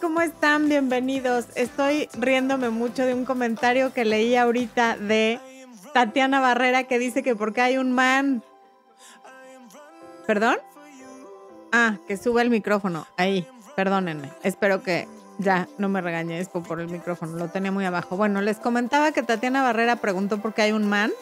¿cómo están? Bienvenidos. Estoy riéndome mucho de un comentario que leí ahorita de Tatiana Barrera que dice que porque hay un man. ¿Perdón? Ah, que sube el micrófono. Ahí, perdónenme. Espero que ya no me regañe por el micrófono. Lo tenía muy abajo. Bueno, les comentaba que Tatiana Barrera preguntó por qué hay un man.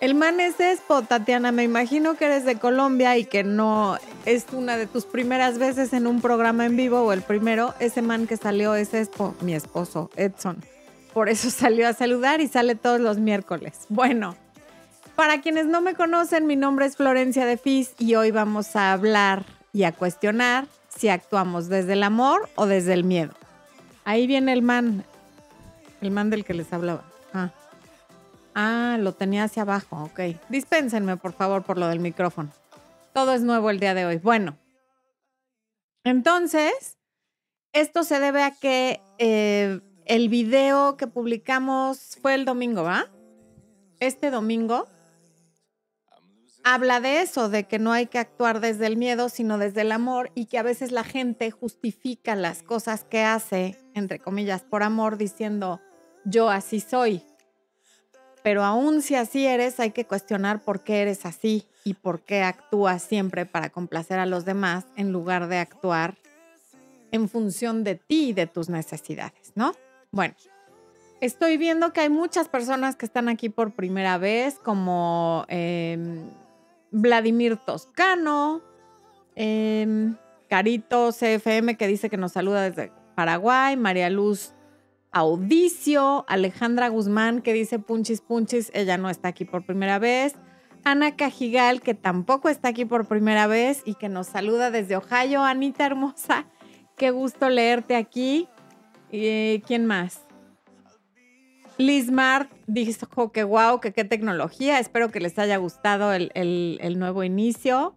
El man es Espo, Tatiana. Me imagino que eres de Colombia y que no es una de tus primeras veces en un programa en vivo o el primero. Ese man que salió es Espo, mi esposo, Edson. Por eso salió a saludar y sale todos los miércoles. Bueno, para quienes no me conocen, mi nombre es Florencia de Fis y hoy vamos a hablar y a cuestionar si actuamos desde el amor o desde el miedo. Ahí viene el man, el man del que les hablaba. Ah. Ah, lo tenía hacia abajo, ok. Dispénsenme, por favor, por lo del micrófono. Todo es nuevo el día de hoy. Bueno, entonces, esto se debe a que eh, el video que publicamos fue el domingo, ¿va? Este domingo habla de eso, de que no hay que actuar desde el miedo, sino desde el amor y que a veces la gente justifica las cosas que hace, entre comillas, por amor, diciendo, yo así soy pero aún si así eres, hay que cuestionar por qué eres así y por qué actúas siempre para complacer a los demás en lugar de actuar en función de ti y de tus necesidades, ¿no? Bueno, estoy viendo que hay muchas personas que están aquí por primera vez, como em, Vladimir Toscano, em, Carito CFM que dice que nos saluda desde Paraguay, María Luz Audicio, Alejandra Guzmán que dice punchis punchis, ella no está aquí por primera vez. Ana Cajigal, que tampoco está aquí por primera vez y que nos saluda desde Ohio. Anita hermosa, qué gusto leerte aquí. Eh, ¿Quién más? Liz Mart dijo que wow, que qué tecnología. Espero que les haya gustado el, el nuevo inicio.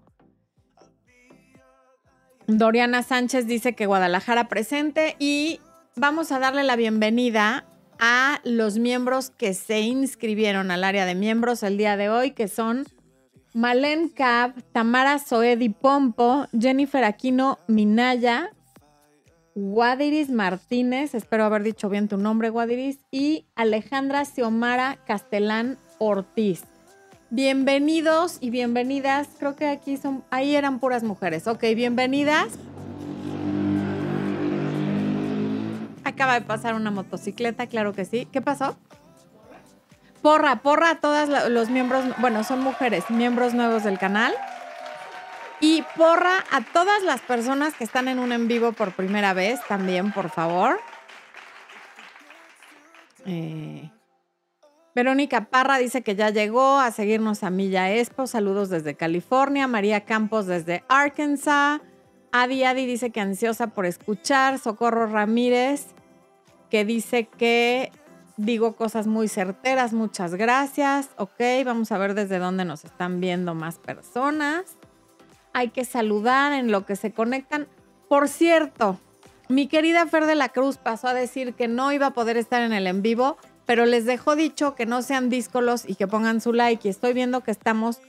Doriana Sánchez dice que Guadalajara presente y vamos a darle la bienvenida a los miembros que se inscribieron al área de miembros el día de hoy, que son Malen Cab, Tamara Soedi Pompo, Jennifer Aquino Minaya, Guadiris Martínez, espero haber dicho bien tu nombre, Guadiris, y Alejandra Xiomara Castelán Ortiz. Bienvenidos y bienvenidas. Creo que aquí son, ahí eran puras mujeres. Ok, bienvenidas. Acaba de pasar una motocicleta, claro que sí. ¿Qué pasó? Porra, porra a todos los miembros, bueno, son mujeres, miembros nuevos del canal. Y porra a todas las personas que están en un en vivo por primera vez también, por favor. Eh, Verónica Parra dice que ya llegó a seguirnos a Milla Expo. Saludos desde California. María Campos desde Arkansas. Adi Adi dice que ansiosa por escuchar. Socorro Ramírez que dice que digo cosas muy certeras, muchas gracias. Ok, vamos a ver desde dónde nos están viendo más personas. Hay que saludar en lo que se conectan. Por cierto, mi querida Fer de la Cruz pasó a decir que no iba a poder estar en el en vivo, pero les dejó dicho que no sean díscolos y que pongan su like. Y estoy viendo que estamos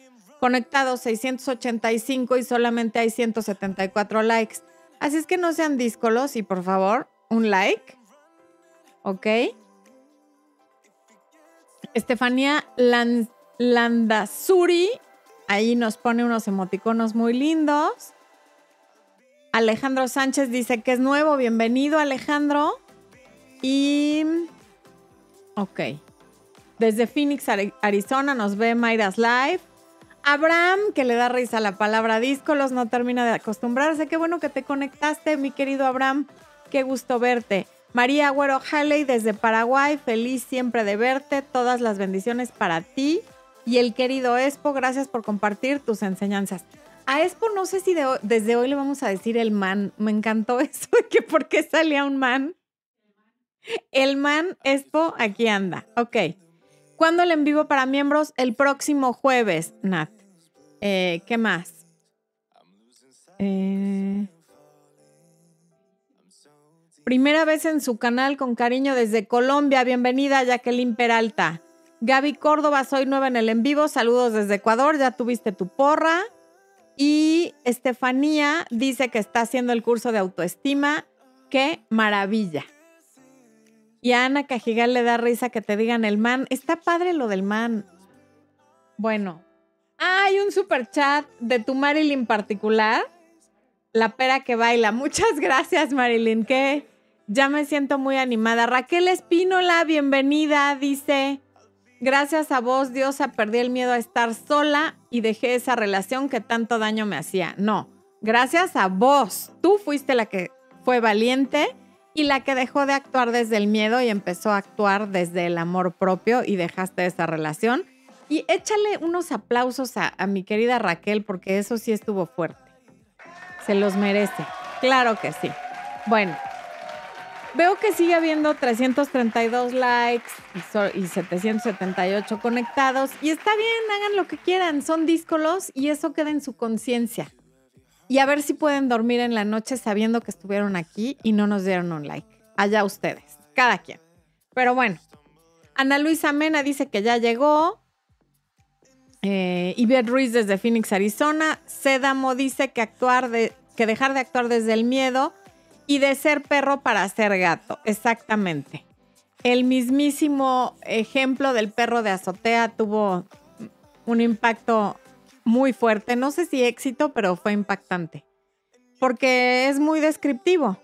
conectados 685 y solamente hay 174 likes. Así es que no sean díscolos y por favor, un like ¿ok? Estefanía Landazuri, ahí nos pone unos emoticonos muy lindos. Alejandro Sánchez dice que es nuevo, bienvenido Alejandro. Y, ok, desde Phoenix, Arizona nos ve Mayras Live. Abraham, que le da risa la palabra díscolos, no termina de acostumbrarse. Qué bueno que te conectaste, mi querido Abraham. Qué gusto verte. María Agüero Halley desde Paraguay, feliz siempre de verte, todas las bendiciones para ti y el querido Expo, gracias por compartir tus enseñanzas. A Expo no sé si desde hoy le vamos a decir el man, me encantó eso, que por qué salía un man. El man Expo aquí anda, ok. ¿Cuándo el en vivo para miembros? El próximo jueves, Nat. Eh, ¿Qué más? Eh... Primera vez en su canal con cariño desde Colombia. Bienvenida, Jacqueline Peralta. Gaby Córdoba, soy nueva en el en vivo. Saludos desde Ecuador. Ya tuviste tu porra. Y Estefanía dice que está haciendo el curso de autoestima. qué maravilla. Y Ana Cajigal le da risa que te digan el man. Está padre lo del man. Bueno. Hay un super chat de tu Marilyn particular. La pera que baila. Muchas gracias, Marilyn. Que ya me siento muy animada. Raquel Espínola, bienvenida. Dice: Gracias a vos, Diosa, perdí el miedo a estar sola y dejé esa relación que tanto daño me hacía. No, gracias a vos. Tú fuiste la que fue valiente y la que dejó de actuar desde el miedo y empezó a actuar desde el amor propio y dejaste esa relación. Y échale unos aplausos a, mi querida Raquel porque eso sí estuvo fuerte. Se los merece. Claro que sí. Bueno, Veo que sigue habiendo 332 likes y, 778 conectados. Y está bien, hagan lo que quieran. Son díscolos y eso queda en su conciencia. Y a ver si pueden dormir en la noche sabiendo que estuvieron aquí y no nos dieron un like. Allá ustedes, cada quien. Pero bueno, Ana Luisa Mena dice que ya llegó. Eh, Ruiz desde Phoenix, Arizona. Sedamo dice que actuar de, que dejar de actuar desde el miedo y de ser perro para ser gato, exactamente. El mismísimo ejemplo del perro de azotea tuvo un impacto muy fuerte. No sé si éxito, pero fue impactante. Porque es muy descriptivo.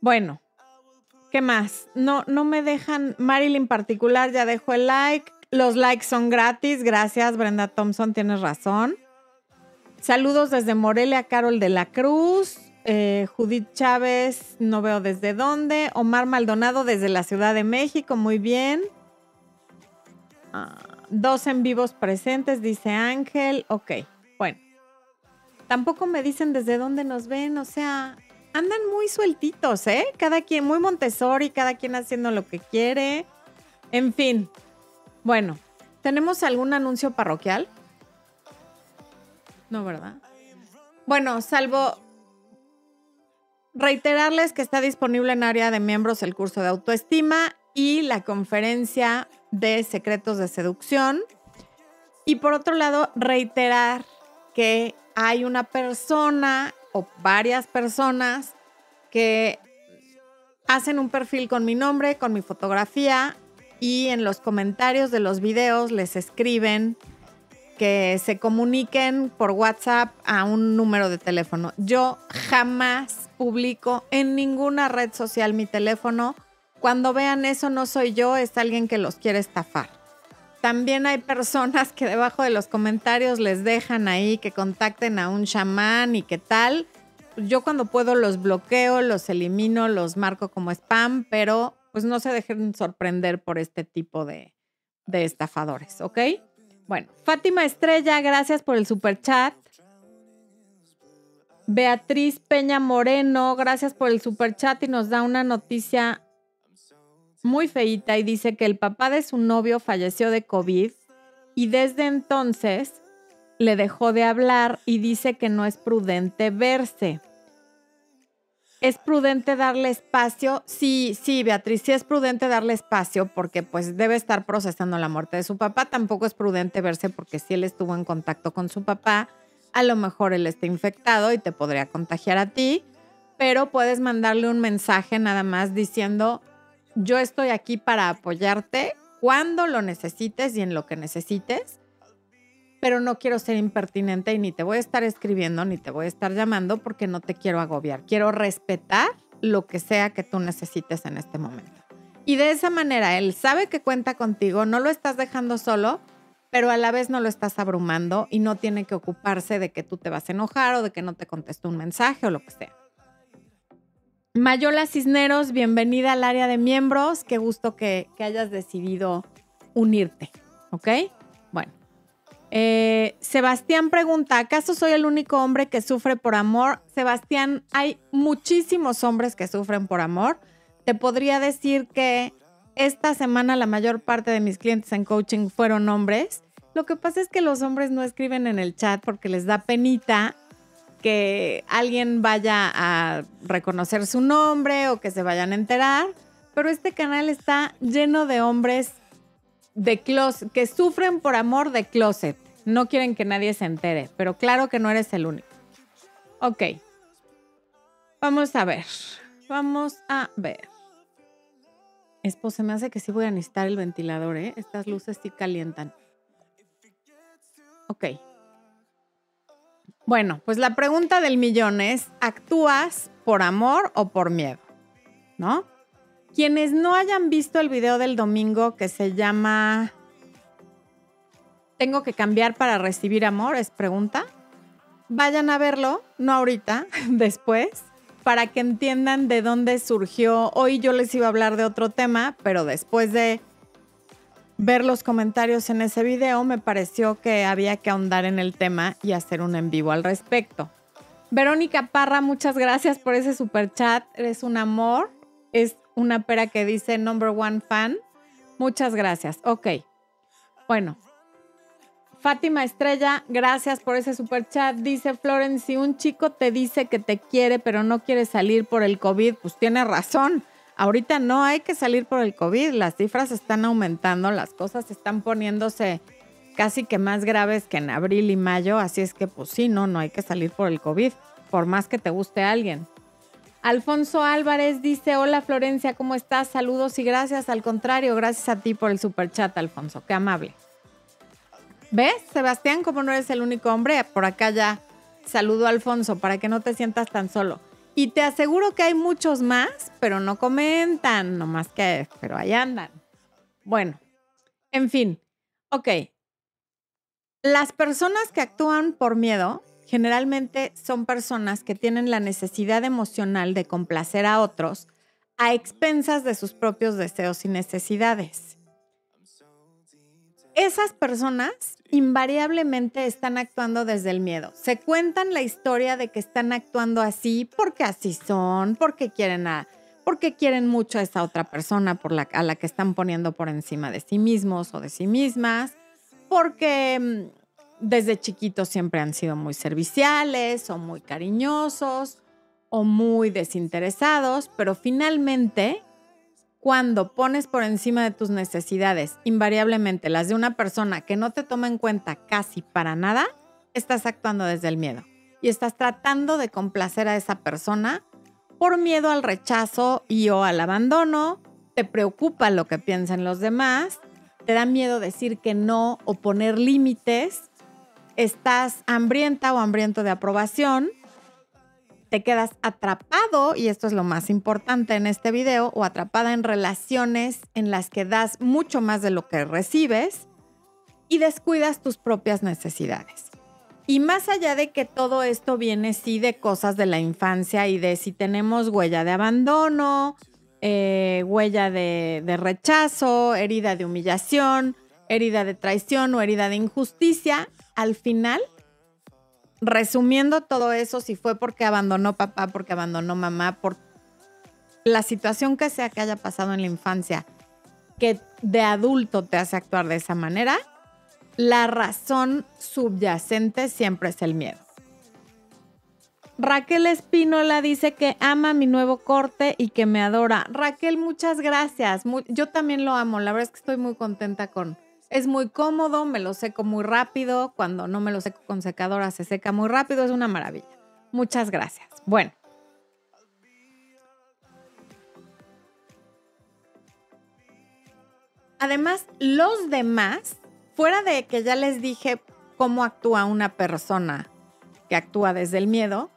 Bueno, ¿qué más? No, no me dejan. Marilyn particular ya dejó el like. Los likes son gratis. Gracias, Brenda Thompson, tienes razón. Saludos desde Morelia, Carol de la Cruz. Eh, Judith Chávez, no veo desde dónde. Omar Maldonado desde la Ciudad de México, muy bien. Ah, dos en vivos presentes, dice Ángel. Ok, bueno. Tampoco me dicen desde dónde nos ven, o sea, andan muy sueltitos, ¿eh? Cada quien, muy Montessori, cada quien haciendo lo que quiere. En fin. Bueno, ¿tenemos algún anuncio parroquial? No, ¿verdad? Bueno, salvo Reiterarles que está disponible en área de miembros el curso de autoestima y la conferencia de secretos de seducción. Y por otro lado, reiterar que hay una persona o varias personas que hacen un perfil con mi nombre, con mi fotografía y en los comentarios de los videos les escriben que se comuniquen por WhatsApp a un número de teléfono. Yo jamás publico en ninguna red social mi teléfono. Cuando vean eso no soy yo, es alguien que los quiere estafar. También hay personas que debajo de los comentarios les dejan ahí que contacten a un chamán y qué tal. Yo cuando puedo los bloqueo, los elimino, los marco como spam, pero pues no se dejen sorprender por este tipo de, de estafadores, ¿ok? Bueno, Fátima Estrella, gracias por el super chat. Beatriz Peña Moreno, gracias por el super chat y nos da una noticia muy feita y dice que el papá de su novio falleció de COVID y desde entonces le dejó de hablar y dice que no es prudente verse. ¿Es prudente darle espacio? Sí, sí, Beatriz, sí es prudente darle espacio porque pues debe estar procesando la muerte de su papá. Tampoco es prudente verse porque si él estuvo en contacto con su papá, a lo mejor él está infectado y te podría contagiar a ti, pero puedes mandarle un mensaje nada más diciendo, yo estoy aquí para apoyarte cuando lo necesites y en lo que necesites pero no quiero ser impertinente y ni te voy a estar escribiendo ni te voy a estar llamando porque no te quiero agobiar. Quiero respetar lo que sea que tú necesites en este momento. Y de esa manera, él sabe que cuenta contigo, no lo estás dejando solo, pero a la vez no lo estás abrumando y no tiene que ocuparse de que tú te vas a enojar o de que no te contestó un mensaje o lo que sea. Mayola Cisneros, bienvenida al área de miembros. Qué gusto que, que hayas decidido unirte, ¿ok? Eh, Sebastián pregunta, ¿acaso soy el único hombre que sufre por amor? Sebastián, hay muchísimos hombres que sufren por amor. Te podría decir que esta semana la mayor parte de mis clientes en coaching fueron hombres. Lo que pasa es que los hombres no escriben en el chat porque les da penita que alguien vaya a reconocer su nombre o que se vayan a enterar. Pero este canal está lleno de hombres de closet, que sufren por amor de closet no quieren que nadie se entere, pero claro que no eres el único. Ok. Vamos a ver. vamos a ver. Esposa, me hace que sí voy a necesitar el ventilador, ¿eh? Estas luces sí calientan. Ok. Bueno, pues la pregunta del millón es, ¿actúas por amor o por miedo? ¿No? Quienes no hayan visto el video del domingo que se llama ¿Tengo que cambiar para recibir amor? Es pregunta. Vayan a verlo, no ahorita, después, para que entiendan de dónde surgió. Hoy yo les iba a hablar de otro tema, pero después de ver los comentarios en ese video, me pareció que había que ahondar en el tema y hacer un en vivo al respecto. Verónica Parra, muchas gracias por ese super chat. Eres un amor. Es una pera que dice number one fan. Muchas gracias. Ok. Bueno. Fátima Estrella, gracias por ese super chat. Dice Florence, si un chico te dice que te quiere pero no quiere salir por el COVID, pues tiene razón Ahorita no hay que salir por el COVID, las cifras están aumentando, las cosas están poniéndose casi que más graves que en abril y mayo, así es que pues sí, no, no hay que salir por el COVID, por más que te guste alguien. Alfonso Álvarez dice, hola Florencia, ¿cómo estás? Saludos y gracias. Al contrario, gracias a ti por el super chat, Alfonso, qué amable. ¿Ves, Sebastián, como no eres el único hombre? Por acá ya saludo a Alfonso para que no te sientas tan solo. Y te aseguro que hay muchos más, pero no comentan, nomás que, pero ahí andan. Bueno, en fin, ok. Las personas que actúan por miedo generalmente son personas que tienen la necesidad emocional de complacer a otros a expensas de sus propios deseos y necesidades. Esas personas invariablemente están actuando desde el miedo. Se cuentan la historia de que están actuando así porque así son, porque quieren a, porque quieren mucho a esa otra persona por la, a la que están poniendo por encima de sí mismos o de sí mismas, porque mm, desde chiquitos siempre han sido muy serviciales o muy cariñosos o muy desinteresados, pero finalmente cuando pones por encima de tus necesidades invariablemente las de una persona que no te toma en cuenta casi para nada, estás actuando desde el miedo. Y estás tratando de complacer a esa persona por miedo al rechazo y o al abandono, te preocupa lo que piensan los demás, te da miedo decir que no o poner límites, estás hambrienta o hambriento de aprobación te quedas atrapado, y esto es lo más importante en este video, o atrapada en relaciones en las que das mucho más de lo que recibes y descuidas tus propias necesidades. Y más allá de que todo esto viene sí de cosas de la infancia y de si tenemos huella de abandono, eh, huella de, de rechazo, herida de humillación, herida de traición o herida de injusticia, al final resumiendo todo eso, si fue porque abandonó papá, porque abandonó mamá, por la situación que sea que haya pasado en la infancia, que de adulto te hace actuar de esa manera, la razón subyacente siempre es el miedo. Raquel Espínola dice que ama mi nuevo corte y que me adora. Raquel, muchas gracias. yo también lo amo. La verdad es que estoy muy contenta con, es muy cómodo, me lo seco muy rápido. Cuando no me lo seco con secadora se seca muy rápido. Es una maravilla. Muchas gracias. Bueno. Además, los demás, fuera de que ya les dije cómo actúa una persona que actúa desde el miedo,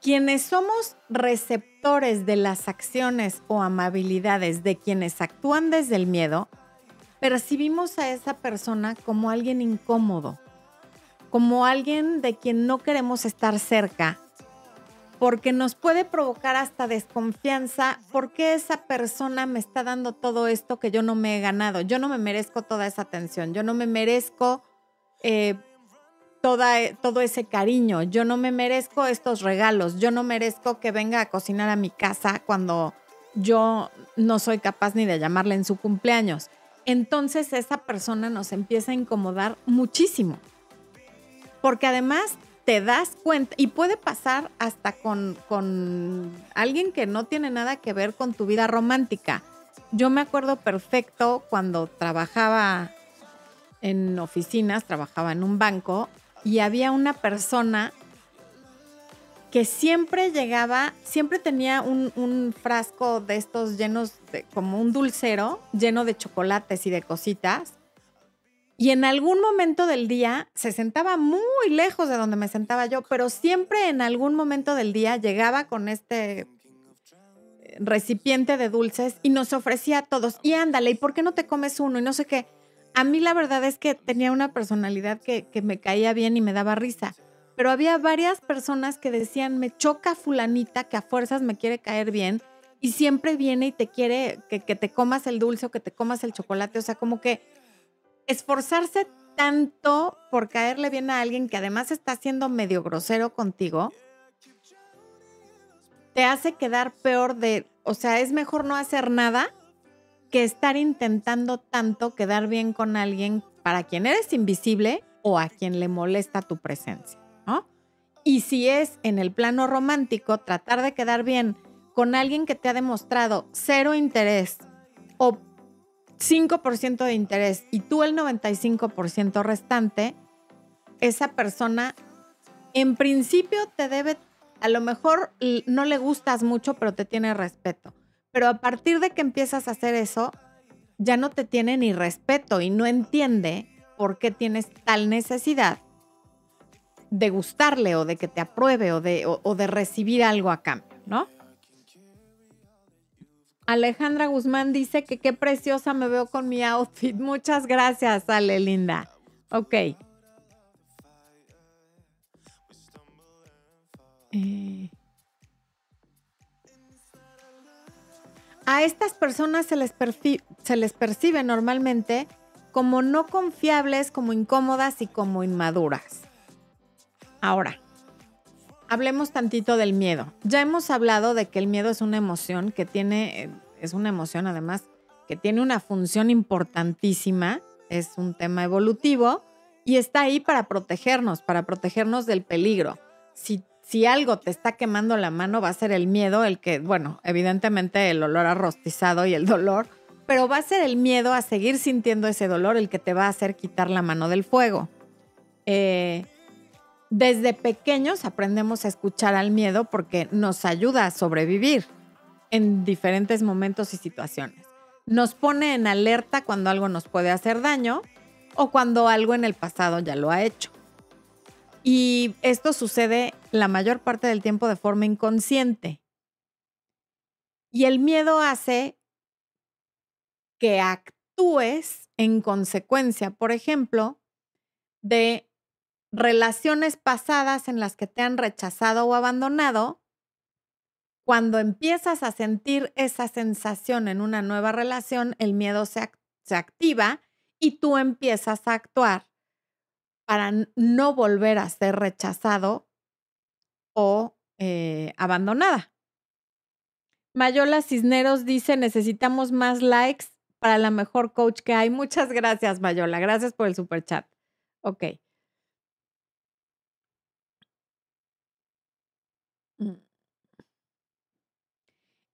quienes somos receptores de las acciones o amabilidades de quienes actúan desde el miedo, percibimos a esa persona como alguien incómodo, como alguien de quien no queremos estar cerca, porque nos puede provocar hasta desconfianza, porque esa persona me está dando todo esto que yo no me he ganado, yo no me merezco toda esa atención, yo no me merezco eh, toda, todo ese cariño, yo no me merezco estos regalos, yo no merezco que venga a cocinar a mi casa cuando yo no soy capaz ni de llamarle en su cumpleaños entonces esa persona nos empieza a incomodar muchísimo. Porque además te das cuenta, y puede pasar hasta con, con alguien que no tiene nada que ver con tu vida romántica. Yo me acuerdo perfecto cuando trabajaba en oficinas, trabajaba en un banco y había una persona que siempre llegaba, siempre tenía un, frasco de estos llenos de, como un dulcero, lleno de chocolates y de cositas. Y en algún momento del día se sentaba muy lejos de donde me sentaba yo, pero siempre en algún momento del día llegaba con este recipiente de dulces y nos ofrecía a todos, y ándale, ¿y por qué no te comes uno? Y no sé qué. A mí la verdad es que tenía una personalidad que, que me caía bien y me daba risa pero había varias personas que decían, me choca fulanita que a fuerzas me quiere caer bien y siempre viene y te quiere que, te comas el dulce o que te comas el chocolate. O sea, como que esforzarse tanto por caerle bien a alguien que además está siendo medio grosero contigo, te hace quedar peor de, o sea, es mejor no hacer nada que estar intentando tanto quedar bien con alguien para quien eres invisible o a quien le molesta tu presencia. Y si es en el plano romántico, tratar de quedar bien con alguien que te ha demostrado cero interés o 5% de interés y tú el 95% restante, esa persona en principio te debe, a lo mejor no le gustas mucho, pero te tiene respeto. Pero a partir de que empiezas a hacer eso, ya no te tiene ni respeto y no entiende por qué tienes tal necesidad de gustarle o de que te apruebe o de, o, de recibir algo a cambio, ¿no? Alejandra Guzmán dice que qué preciosa me veo con mi outfit. Muchas gracias, Ale, linda. Ok. Eh. A estas personas se les, se les percibe normalmente como no confiables, como incómodas y como inmaduras. Ahora, hablemos tantito del miedo. Ya hemos hablado de que el miedo es una emoción que tiene, eh, es una emoción además que tiene una función importantísima, es un tema evolutivo y está ahí para protegernos, para protegernos del peligro. Si, si algo te está quemando la mano, va a ser el miedo, el que, bueno, evidentemente el olor arrostizado y el dolor, pero va a ser el miedo a seguir sintiendo ese dolor el que te va a hacer quitar la mano del fuego. Eh, desde pequeños aprendemos a escuchar al miedo porque nos ayuda a sobrevivir en diferentes momentos y situaciones. Nos pone en alerta cuando algo nos puede hacer daño o cuando algo en el pasado ya lo ha hecho. Y esto sucede la mayor parte del tiempo de forma inconsciente. Y el miedo hace que actúes en consecuencia, por ejemplo, de relaciones pasadas en las que te han rechazado o abandonado, cuando empiezas a sentir esa sensación en una nueva relación, el miedo se, activa y tú empiezas a actuar para no volver a ser rechazado o eh, abandonada. Mayola Cisneros dice, necesitamos más likes para la mejor coach que hay. Muchas gracias, Mayola. Gracias por el super chat. Ok.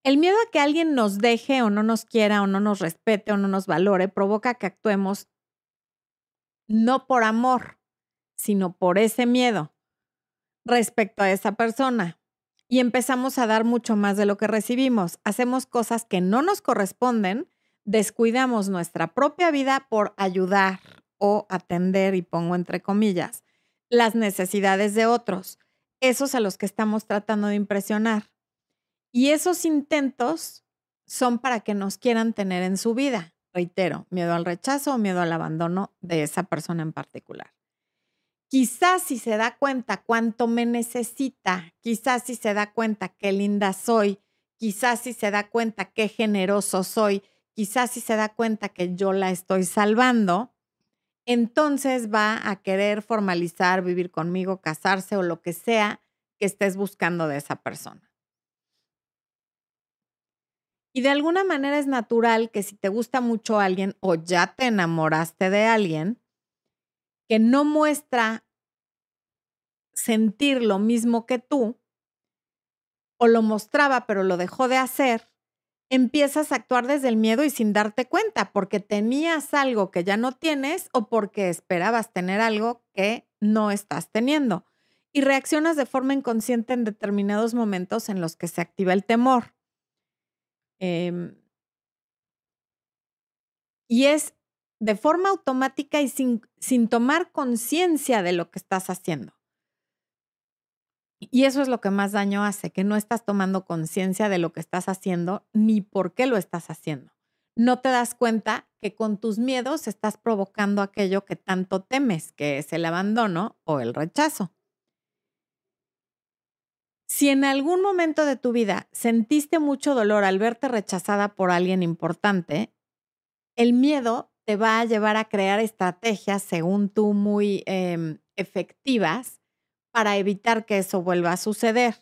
El miedo a que alguien nos deje o no nos quiera o no nos respete o no nos valore provoca que actuemos no por amor, sino por ese miedo respecto a esa persona. Y empezamos a dar mucho más de lo que recibimos. Hacemos cosas que no nos corresponden, descuidamos nuestra propia vida por ayudar o atender, y pongo entre comillas, las necesidades de otros, esos a los que estamos tratando de impresionar. Y esos intentos son para que nos quieran tener en su vida. Reitero, miedo al rechazo o miedo al abandono de esa persona en particular. Quizás si se da cuenta cuánto me necesita, quizás si se da cuenta qué linda soy, quizás si se da cuenta qué generoso soy, quizás si se da cuenta que yo la estoy salvando, entonces va a querer formalizar, vivir conmigo, casarse o lo que sea que estés buscando de esa persona. Y de alguna manera es natural que si te gusta mucho alguien o ya te enamoraste de alguien, que no muestra sentir lo mismo que tú, o lo mostraba pero lo dejó de hacer, empiezas a actuar desde el miedo y sin darte cuenta, porque tenías algo que ya no tienes o porque esperabas tener algo que no estás teniendo. y reaccionas de forma inconsciente en determinados momentos en los que se activa el temor. Em, y es de forma automática y sin, sin tomar conciencia de lo que estás haciendo. Y eso es lo que más daño hace, que no estás tomando conciencia de lo que estás haciendo ni por qué lo estás haciendo. No te das cuenta que con tus miedos estás provocando aquello que tanto temes, que es el abandono o el rechazo. Si en algún momento de tu vida sentiste mucho dolor al verte rechazada por alguien importante, el miedo te va a llevar a crear estrategias, según tú, muy em, efectivas para evitar que eso vuelva a suceder,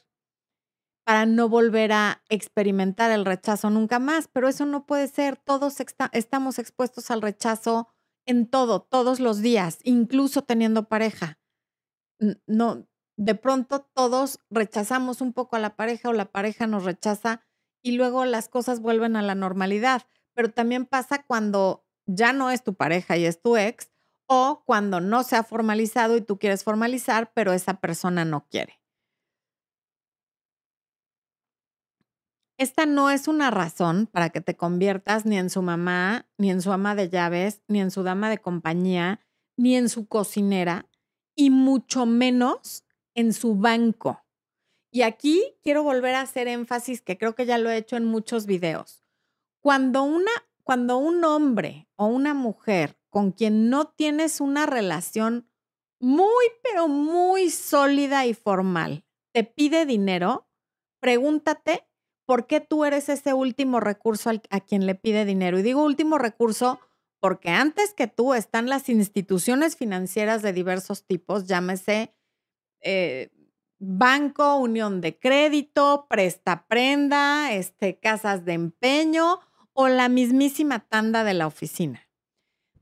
para no volver a experimentar el rechazo nunca más. Pero eso no puede ser. Todos estamos expuestos al rechazo en todo, todos los días, incluso teniendo pareja. No, de pronto todos rechazamos un poco a la pareja o la pareja nos rechaza y luego las cosas vuelven a la normalidad. Pero también pasa cuando ya no es tu pareja y es tu ex o cuando no se ha formalizado y tú quieres formalizar, pero esa persona no quiere. Esta no es una razón para que te conviertas ni en su mamá, ni en su ama de llaves, ni en su dama de compañía, ni en su cocinera, y mucho menos en su banco. Y aquí quiero volver a hacer énfasis, que creo que ya lo he hecho en muchos videos. Cuando, una, cuando un hombre o una mujer con quien no tienes una relación muy, pero muy sólida y formal, te pide dinero, pregúntate por qué tú eres ese último recurso a quien le pide dinero. Y digo último recurso porque antes que tú están las instituciones financieras de diversos tipos, llámese eh, banco, unión de crédito, presta prenda, este, casas de empeño o la mismísima tanda de la oficina.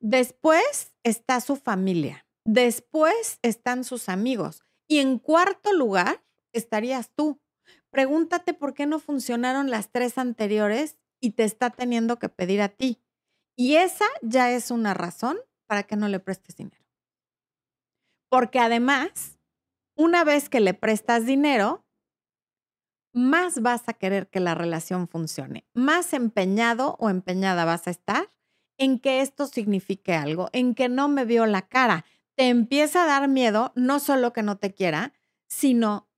Después está su familia. Después están sus amigos. Y en cuarto lugar estarías tú. Pregúntate por qué no funcionaron las tres anteriores y te está teniendo que pedir a ti. Y esa ya es una razón para que no le prestes dinero. Porque además, una vez que le prestas dinero, más vas a querer que la relación funcione, más empeñado o empeñada vas a estar en que esto signifique algo, en que no me vio la cara. Te empieza a dar miedo, no solo que no te quiera, sino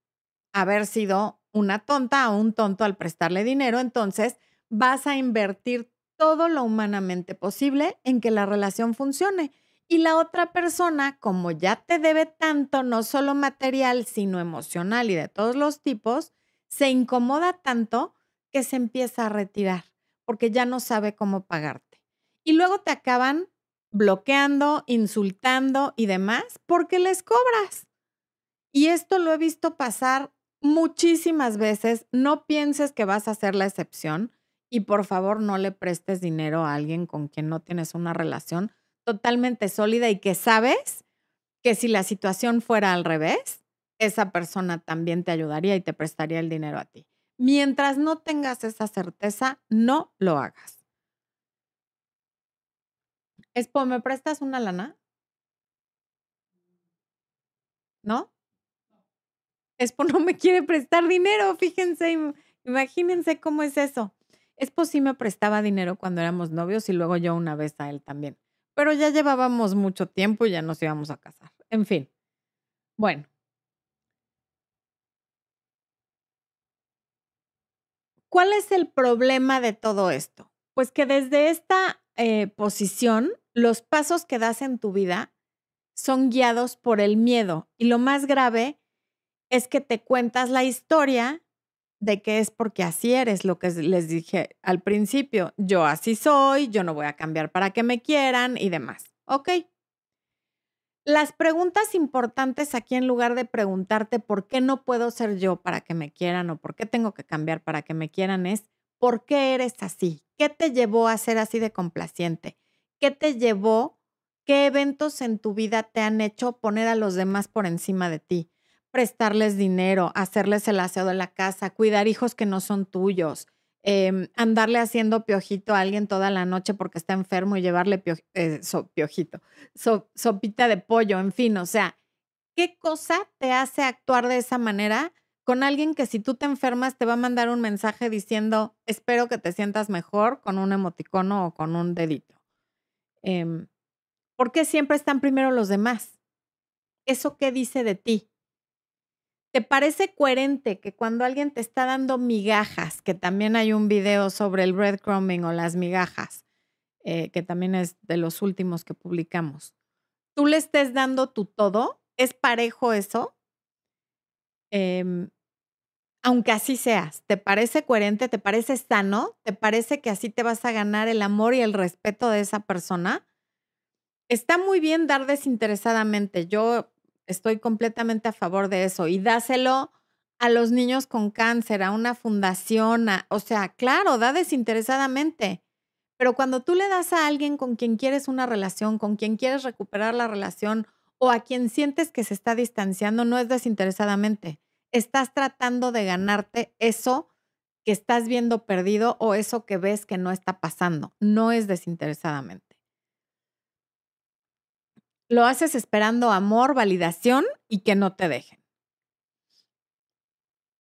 haber sido una tonta o un tonto al prestarle dinero. Entonces vas a invertir todo lo humanamente posible en que la relación funcione. Y la otra persona, como ya te debe tanto, no solo material, sino emocional y de todos los tipos, se incomoda tanto que se empieza a retirar porque ya no sabe cómo pagarte y luego te acaban bloqueando, insultando y demás porque les cobras. Y esto lo he visto pasar muchísimas veces. No pienses que vas a ser la excepción y por favor no le prestes dinero a alguien con quien no tienes una relación totalmente sólida y que sabes que si la situación fuera al revés, esa persona también te ayudaría y te prestaría el dinero a ti. Mientras no tengas esa certeza, no lo hagas. Espo, ¿me prestas una lana? ¿No? Espo no me quiere prestar dinero, fíjense, imagínense cómo es eso. Espo sí me prestaba dinero cuando éramos novios y luego yo una vez a él también. Pero ya llevábamos mucho tiempo y ya nos íbamos a casar. En fin. Bueno. ¿Cuál es el problema de todo esto? Pues que desde esta eh, posición los pasos que das en tu vida son guiados por el miedo. Y lo más grave es que te cuentas la historia de que es porque así eres, lo que les dije al principio. Yo así soy, yo no voy a cambiar para que me quieran y demás. Ok. Las preguntas importantes aquí, en lugar de preguntarte por qué no puedo ser yo para que me quieran o por qué tengo que cambiar para que me quieran, es ¿por qué eres así? ¿Qué te llevó a ser así de complaciente? ¿Qué te llevó? ¿Qué eventos en tu vida te han hecho poner a los demás por encima de ti? Prestarles dinero, hacerles el aseo de la casa, cuidar hijos que no son tuyos, em, andarle haciendo piojito a alguien toda la noche porque está enfermo y llevarle eh, piojito, sopita de pollo, en fin, o sea, ¿Qué cosa te hace actuar de esa manera con alguien que si tú te enfermas te va a mandar un mensaje diciendo, espero que te sientas mejor con un emoticono o con un dedito? Eh, ¿Por qué siempre están primero los demás? ¿Eso qué dice de ti? ¿Te parece coherente que cuando alguien te está dando migajas, que también hay un video sobre el breadcrumbing o las migajas, eh, que también es de los últimos que publicamos, tú le estés dando tu todo? ¿Es parejo eso? Em, aunque así seas, ¿te parece coherente? ¿Te parece sano? ¿Te parece que así te vas a ganar el amor y el respeto de esa persona? Está muy bien dar desinteresadamente. Yo estoy completamente a favor de eso y dáselo a los niños con cáncer, a una fundación, o sea, claro, da desinteresadamente. Pero cuando tú le das a alguien con quien quieres una relación, con quien quieres recuperar la relación o a quien sientes que se está distanciando, no es desinteresadamente. Estás tratando de ganarte eso que estás viendo perdido o eso que ves que no está pasando. No es desinteresadamente. Lo haces esperando amor, validación y que no te dejen.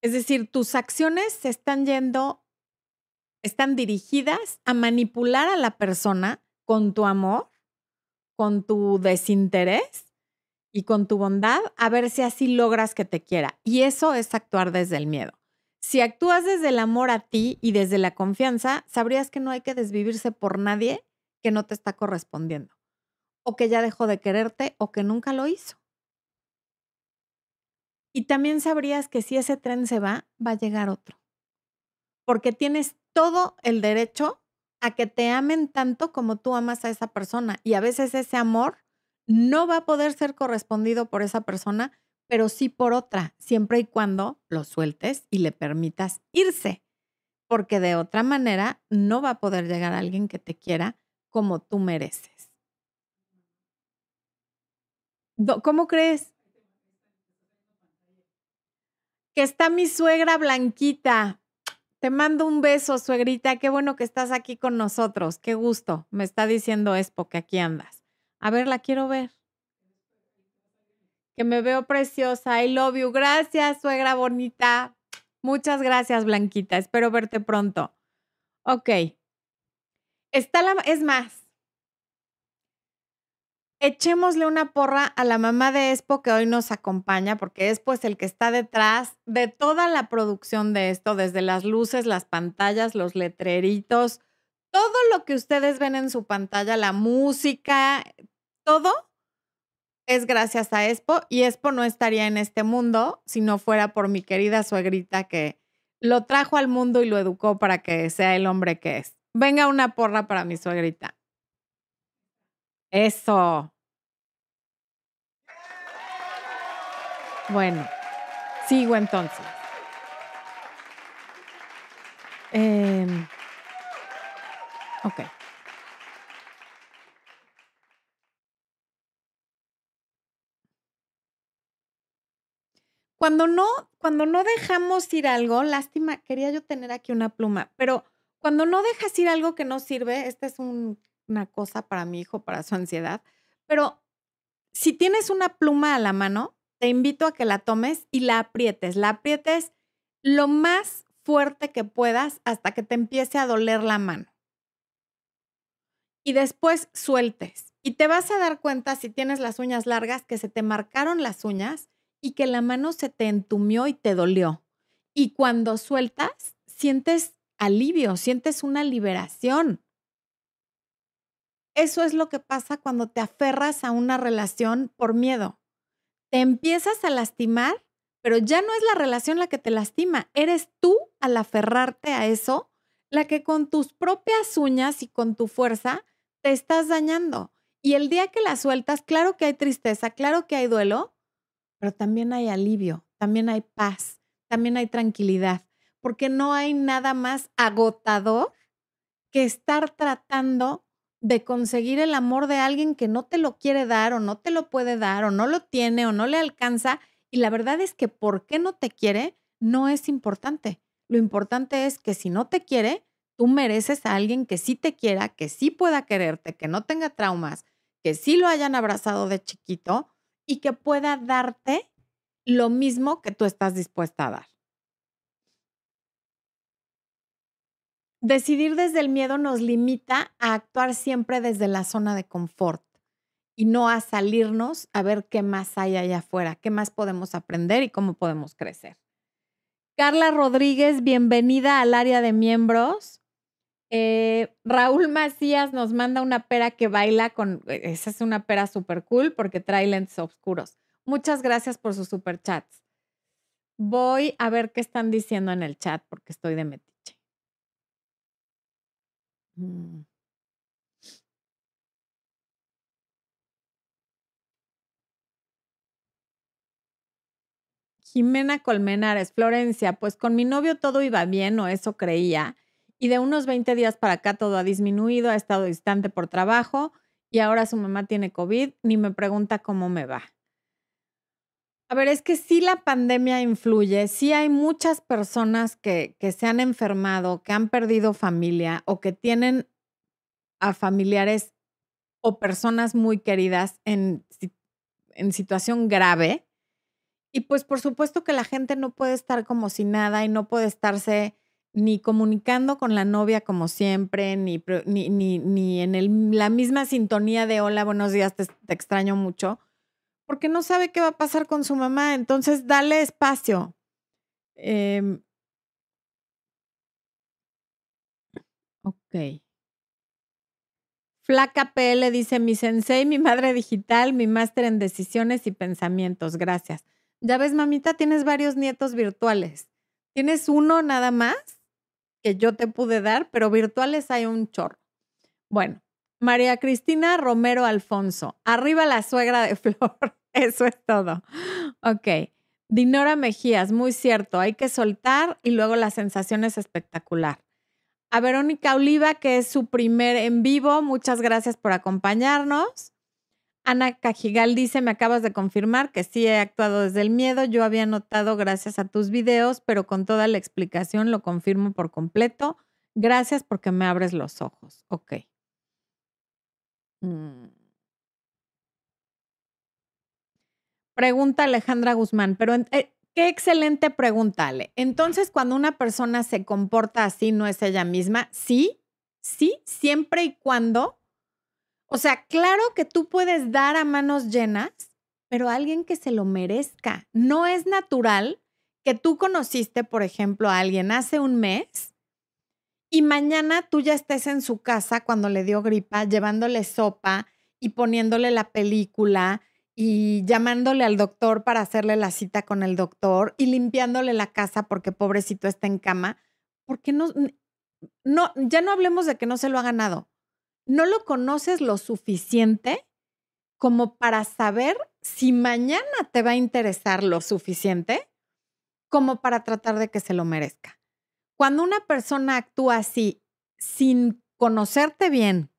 Es decir, tus acciones se están yendo, están dirigidas a manipular a la persona con tu amor, con tu desinterés y con tu bondad a ver si así logras que te quiera. Y eso es actuar desde el miedo. Si actúas desde el amor a ti y desde la confianza, sabrías que no hay que desvivirse por nadie que no te está correspondiendo, o que ya dejó de quererte o que nunca lo hizo. Y también sabrías que si ese tren se va, va a llegar otro, porque tienes todo el derecho a que te amen tanto como tú amas a esa persona y a veces ese amor no va a poder ser correspondido por esa persona, pero sí por otra, siempre y cuando lo sueltes y le permitas irse, porque de otra manera no va a poder llegar alguien que te quiera como tú mereces. ¿Cómo crees? Que está mi suegra Blanquita. Te mando un beso, suegrita. Qué bueno que estás aquí con nosotros. Qué gusto. Me está diciendo Expo que aquí andas. A ver, la quiero ver. Que me veo preciosa. I love you. Gracias, suegra bonita. Muchas gracias, Blanquita. Espero verte pronto. Ok. Está la, es más, echémosle una porra a la mamá de Expo que hoy nos acompaña, porque es el que está detrás de toda la producción de esto, desde las luces, las pantallas, los letreritos, todo lo que ustedes ven en su pantalla, la música, todo es gracias a Expo y Expo no estaría en este mundo si no fuera por mi querida suegrita que lo trajo al mundo y lo educó para que sea el hombre que es. Venga una porra para mi suegrita. Eso. Bueno, sigo entonces. Eh, ok. Cuando no, cuando no dejamos ir algo, lástima, quería yo tener aquí una pluma, pero cuando no dejas ir algo que no sirve, esta es una cosa para mi hijo, para su ansiedad, pero si tienes una pluma a la mano, te invito a que la tomes y la aprietes. La aprietes lo más fuerte que puedas hasta que te empiece a doler la mano. Y después sueltes. Y te vas a dar cuenta si tienes las uñas largas que se te marcaron las uñas y que la mano se te entumió y te dolió. Y cuando sueltas, sientes alivio, sientes una liberación. Eso es lo que pasa cuando te aferras a una relación por miedo. Te empiezas a lastimar, pero ya no es la relación la que te lastima, eres tú al aferrarte a eso, la que con tus propias uñas y con tu fuerza te estás dañando. Y el día que la sueltas, claro que hay tristeza, claro que hay duelo, pero también hay alivio, también hay paz, también hay tranquilidad, porque no hay nada más agotador que estar tratando de conseguir el amor de alguien que no te lo quiere dar o no te lo puede dar o no lo tiene o no le alcanza. Y la verdad es que por qué no te quiere no es importante. Lo importante es que si no te quiere, tú mereces a alguien que sí te quiera, que sí pueda quererte, que no tenga traumas, que sí lo hayan abrazado de chiquito y que pueda darte lo mismo que tú estás dispuesta a dar. Decidir desde el miedo nos limita a actuar siempre desde la zona de confort y no a salirnos a ver qué más hay allá afuera, qué más podemos aprender y cómo podemos crecer. Carla Rodríguez, bienvenida al área de miembros. Eh, Raúl Macías nos manda una pera que baila con, eh, esa es una pera súper cool porque trae lentes oscuros. Muchas gracias por sus super chats. Voy a ver qué están diciendo en el chat porque estoy de metiche. Mm. Jimena Colmenares, Florencia, pues con mi novio todo iba bien o eso creía y de unos 20 días para acá todo ha disminuido, ha estado distante por trabajo y ahora su mamá tiene COVID, ni me pregunta cómo me va. A ver, es que sí la pandemia influye, sí hay muchas personas que, que se han enfermado, que han perdido familia o que tienen a familiares o personas muy queridas en, en situación grave. Y pues por supuesto que la gente no puede estar como si nada y no puede estarse ni comunicando con la novia como siempre, ni, ni, ni, en la misma sintonía de hola, buenos días, te, extraño mucho, porque no sabe qué va a pasar con su mamá. Entonces, dale espacio. Em ok. Flaca PL dice, mi sensei, mi madre digital, mi máster en decisiones y pensamientos. Gracias. Ya ves, mamita, tienes varios nietos virtuales. ¿Tienes uno nada más? que yo te pude dar, pero virtuales hay un chorro. Bueno, María Cristina Romero Alfonso, arriba la suegra de Flor, eso es todo. Ok. Dinora Mejías, muy cierto, hay que soltar y luego la sensación es espectacular. A Verónica Oliva, que es su primer en vivo, muchas gracias por acompañarnos. Ana Cajigal dice, me acabas de confirmar que sí he actuado desde el miedo. Yo había notado gracias a tus videos, pero con toda la explicación lo confirmo por completo. Gracias porque me abres los ojos. Ok. Mm. Pregunta Alejandra Guzmán, pero eh, qué excelente pregunta, Ale. Entonces, cuando una persona se comporta así, ¿no es ella misma? Sí, sí, siempre y cuando o sea, claro que tú puedes dar a manos llenas, pero a alguien que se lo merezca. No es natural que tú conociste, por ejemplo, a alguien hace un mes y mañana tú ya estés en su casa cuando le dio gripa, llevándole sopa y poniéndole la película y llamándole al doctor para hacerle la cita con el doctor y limpiándole la casa porque pobrecito está en cama. Porque no, no, ya no hablemos de que no se lo ha ganado no lo conoces lo suficiente como para saber si mañana te va a interesar lo suficiente como para tratar de que se lo merezca. Cuando una persona actúa así sin conocerte bien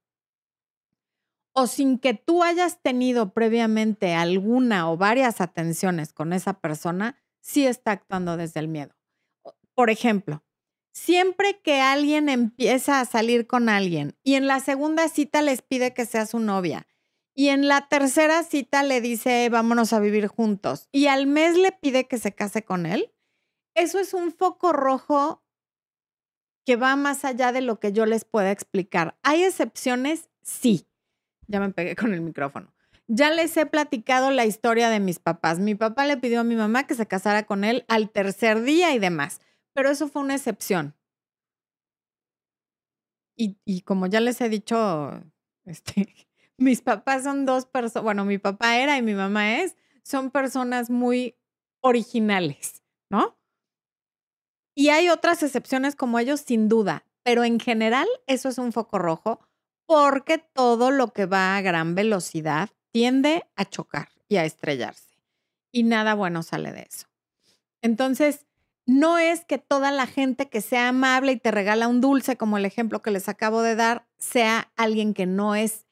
o sin que tú hayas tenido previamente alguna o varias atenciones con esa persona, sí está actuando desde el miedo. Por ejemplo, Siempre que alguien empieza a salir con alguien y en la segunda cita les pide que sea su novia y en la tercera cita le dice vámonos a vivir juntos y al mes le pide que se case con él, eso es un foco rojo que va más allá de lo que yo les pueda explicar. ¿Hay excepciones? Sí. Ya me pegué con el micrófono. Ya les he platicado la historia de mis papás. Mi papá le pidió a mi mamá que se casara con él al tercer día y demás pero eso fue una excepción. Y, como ya les he dicho, este, mis papás son dos personas, bueno, mi papá era y mi mamá es, son personas muy originales, ¿no? Y hay otras excepciones como ellos, sin duda, pero en general eso es un foco rojo porque todo lo que va a gran velocidad tiende a chocar y a estrellarse. Y nada bueno sale de eso. Entonces, no es que toda la gente que sea amable y te regala un dulce, como el ejemplo que les acabo de dar, sea alguien que no es,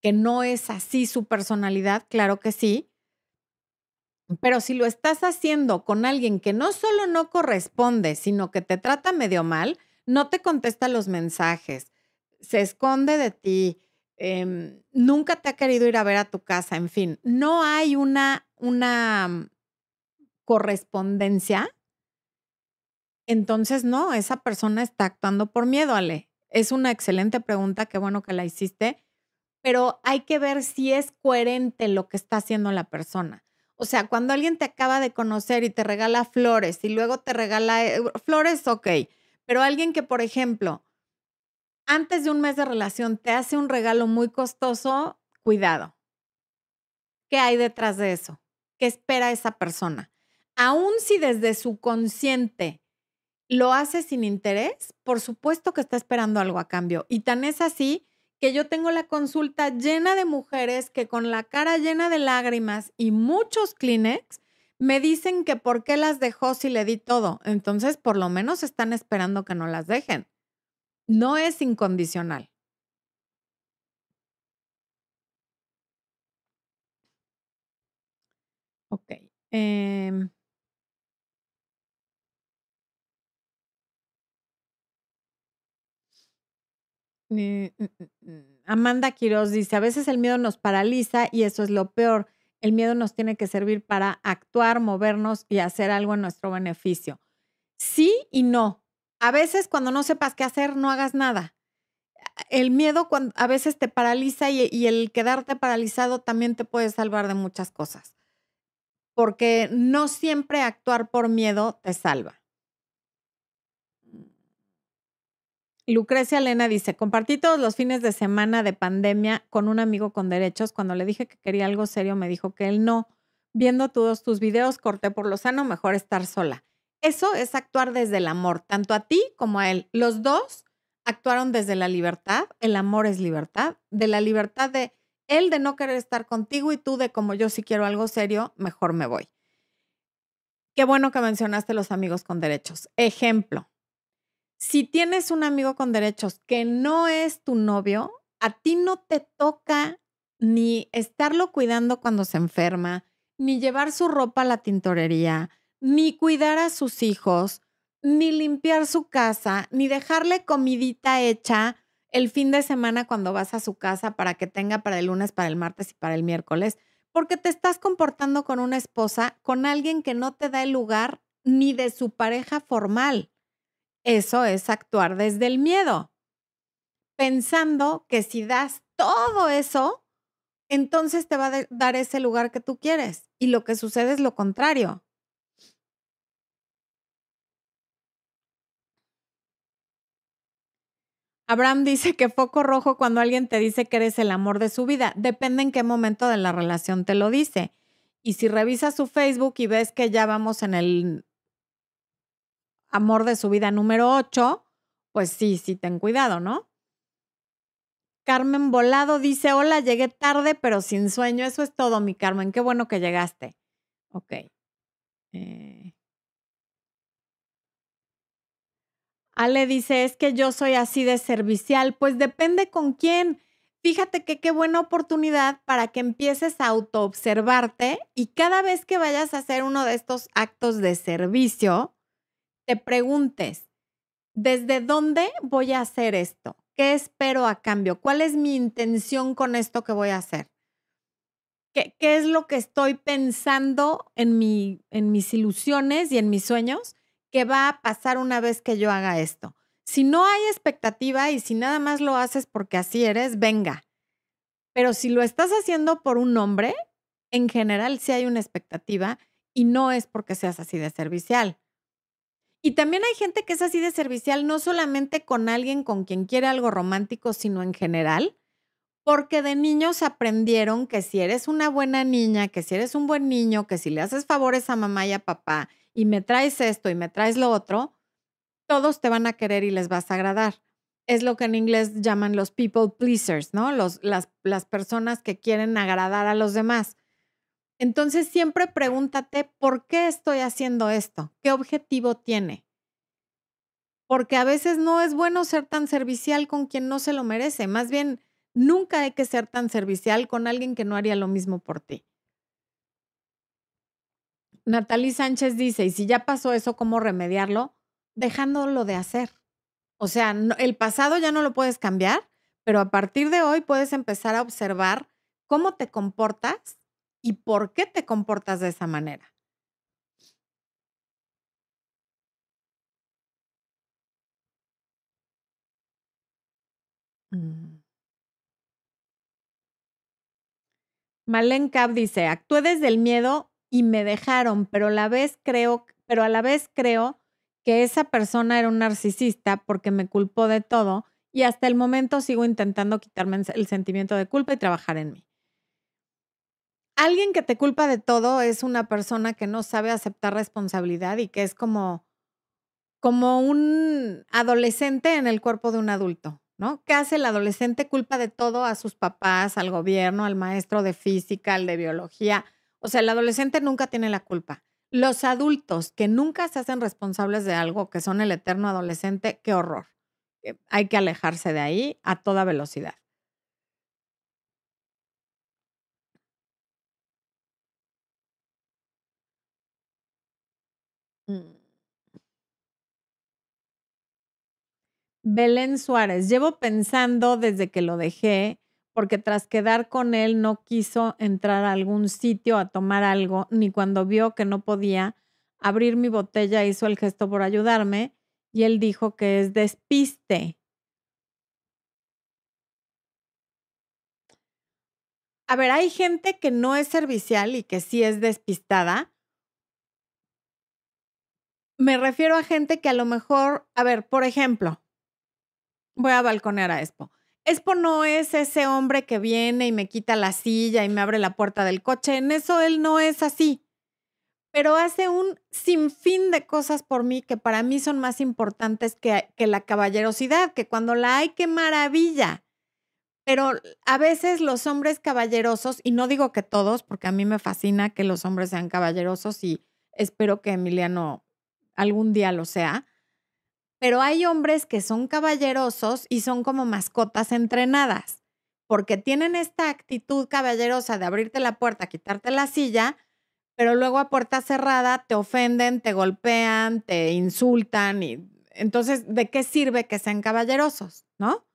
que no es así su personalidad, claro que sí. Pero si lo estás haciendo con alguien que no solo no corresponde, sino que te trata medio mal, no te contesta los mensajes, se esconde de ti, em, nunca te ha querido ir a ver a tu casa, en fin, no hay una, una mm, correspondencia, entonces no, esa persona está actuando por miedo, Ale. Es una excelente pregunta, qué bueno que la hiciste, pero hay que ver si es coherente lo que está haciendo la persona. O sea, cuando alguien te acaba de conocer y te regala flores y luego te regala eh, flores, ok, pero alguien que, por ejemplo, antes de un mes de relación te hace un regalo muy costoso, cuidado. ¿Qué hay detrás de eso? ¿Qué espera esa persona? Aún si desde su consciente lo hace sin interés, por supuesto que está esperando algo a cambio. Y tan es así que yo tengo la consulta llena de mujeres que con la cara llena de lágrimas y muchos Kleenex me dicen que por qué las dejó si le di todo. Entonces, por lo menos están esperando que no las dejen. No es incondicional. Ok. Em, Mm, mm, mm, Amanda Quiroz dice, a veces el miedo nos paraliza y eso es lo peor. El miedo nos tiene que servir para actuar, movernos y hacer algo en nuestro beneficio. Sí y no. A veces cuando no sepas qué hacer, no hagas nada. El miedo a veces te paraliza y el quedarte paralizado también te puede salvar de muchas cosas. Porque no siempre actuar por miedo te salva. Lucrecia Elena dice, compartí todos los fines de semana de pandemia con un amigo con derechos. Cuando le dije que quería algo serio, me dijo que él no. Viendo todos tus videos, corté por lo sano, mejor estar sola. Eso es actuar desde el amor, tanto a ti como a él. Los dos actuaron desde la libertad. El amor es libertad. De la libertad de él de no querer estar contigo y tú de como yo si quiero algo serio, mejor me voy. Qué bueno que mencionaste los amigos con derechos. Ejemplo, si tienes un amigo con derechos que no es tu novio, a ti no te toca ni estarlo cuidando cuando se enferma, ni llevar su ropa a la tintorería, ni cuidar a sus hijos, ni limpiar su casa, ni dejarle comidita hecha el fin de semana cuando vas a su casa para que tenga para el lunes, para el martes y para el miércoles, porque te estás comportando con una esposa, con alguien que no te da el lugar ni de su pareja formal. Eso es actuar desde el miedo, pensando que si das todo eso, entonces te va a dar ese lugar que tú quieres. Y lo que sucede es lo contrario. Abraham dice que foco rojo cuando alguien te dice que eres el amor de su vida. Depende en qué momento de la relación te lo dice. Y si revisas su Facebook y ves que ya vamos en el amor de su vida número 8, pues sí, sí, ten cuidado, ¿no? Carmen Volado dice, hola, llegué tarde, pero sin sueño. Eso es todo, mi Carmen. Qué bueno que llegaste. Ok. Eh. Ale dice, es que yo soy así de servicial. Pues depende con quién. Fíjate que qué buena oportunidad para que empieces a autoobservarte y cada vez que vayas a hacer uno de estos actos de servicio, te preguntes, ¿desde dónde voy a hacer esto? ¿Qué espero a cambio? ¿Cuál es mi intención con esto que voy a hacer? ¿Qué, qué es lo que estoy pensando en, mi, en mis ilusiones y en mis sueños que va a pasar una vez que yo haga esto? Si no hay expectativa y si nada más lo haces porque así eres, venga. Pero si lo estás haciendo por un hombre, en general sí hay una expectativa y no es porque seas así de servicial. Y también hay gente que es así de servicial, no solamente con alguien con quien quiere algo romántico, sino en general, porque de niños aprendieron que si eres una buena niña, que si eres un buen niño, que si le haces favores a mamá y a papá y me traes esto y me traes lo otro, todos te van a querer y les vas a agradar. Es lo que en inglés llaman los people pleasers, ¿no? Los, las, las personas que quieren agradar a los demás. Entonces siempre pregúntate, ¿por qué estoy haciendo esto? ¿Qué objetivo tiene? Porque a veces no es bueno ser tan servicial con quien no se lo merece. Más bien, nunca hay que ser tan servicial con alguien que no haría lo mismo por ti. Natalie Sánchez dice, y si ya pasó eso, ¿cómo remediarlo? Dejándolo de hacer. O sea, el pasado ya no lo puedes cambiar, pero a partir de hoy puedes empezar a observar cómo te comportas y por qué te comportas de esa manera. Mm. Malen Cap dice, actué desde el miedo y me dejaron, pero a la vez creo, pero a la vez creo que esa persona era un narcisista porque me culpó de todo y hasta el momento sigo intentando quitarme el sentimiento de culpa y trabajar en mí. Alguien que te culpa de todo es una persona que no sabe aceptar responsabilidad y que es como, como un adolescente en el cuerpo de un adulto, ¿no? ¿Qué hace el adolescente? Culpa de todo a sus papás, al gobierno, al maestro de física, al de biología. O sea, el adolescente nunca tiene la culpa. Los adultos que nunca se hacen responsables de algo, que son el eterno adolescente, qué horror. Eh, hay que alejarse de ahí a toda velocidad. Mm. Belén Suárez, llevo pensando desde que lo dejé, porque tras quedar con él no quiso entrar a algún sitio a tomar algo, ni cuando vio que no podía abrir mi botella hizo el gesto por ayudarme y él dijo que es despiste. A ver, hay gente que no es servicial y que sí es despistada. Me refiero a gente que a lo mejor, a ver, por ejemplo, voy a balconear a Expo. Expo no es ese hombre que viene y me quita la silla y me abre la puerta del coche. En eso él no es así. Pero hace un sinfín de cosas por mí que para mí son más importantes que, que la caballerosidad, que cuando la hay, qué maravilla. Pero a veces los hombres caballerosos, y no digo que todos, porque a mí me fascina que los hombres sean caballerosos y espero que Emiliano algún día lo sea, pero hay hombres que son caballerosos y son como mascotas entrenadas, porque tienen esta actitud caballerosa de abrirte la puerta, quitarte la silla, pero luego a puerta cerrada te ofenden, te golpean, te insultan y entonces, ¿de qué sirve que sean caballerosos, no?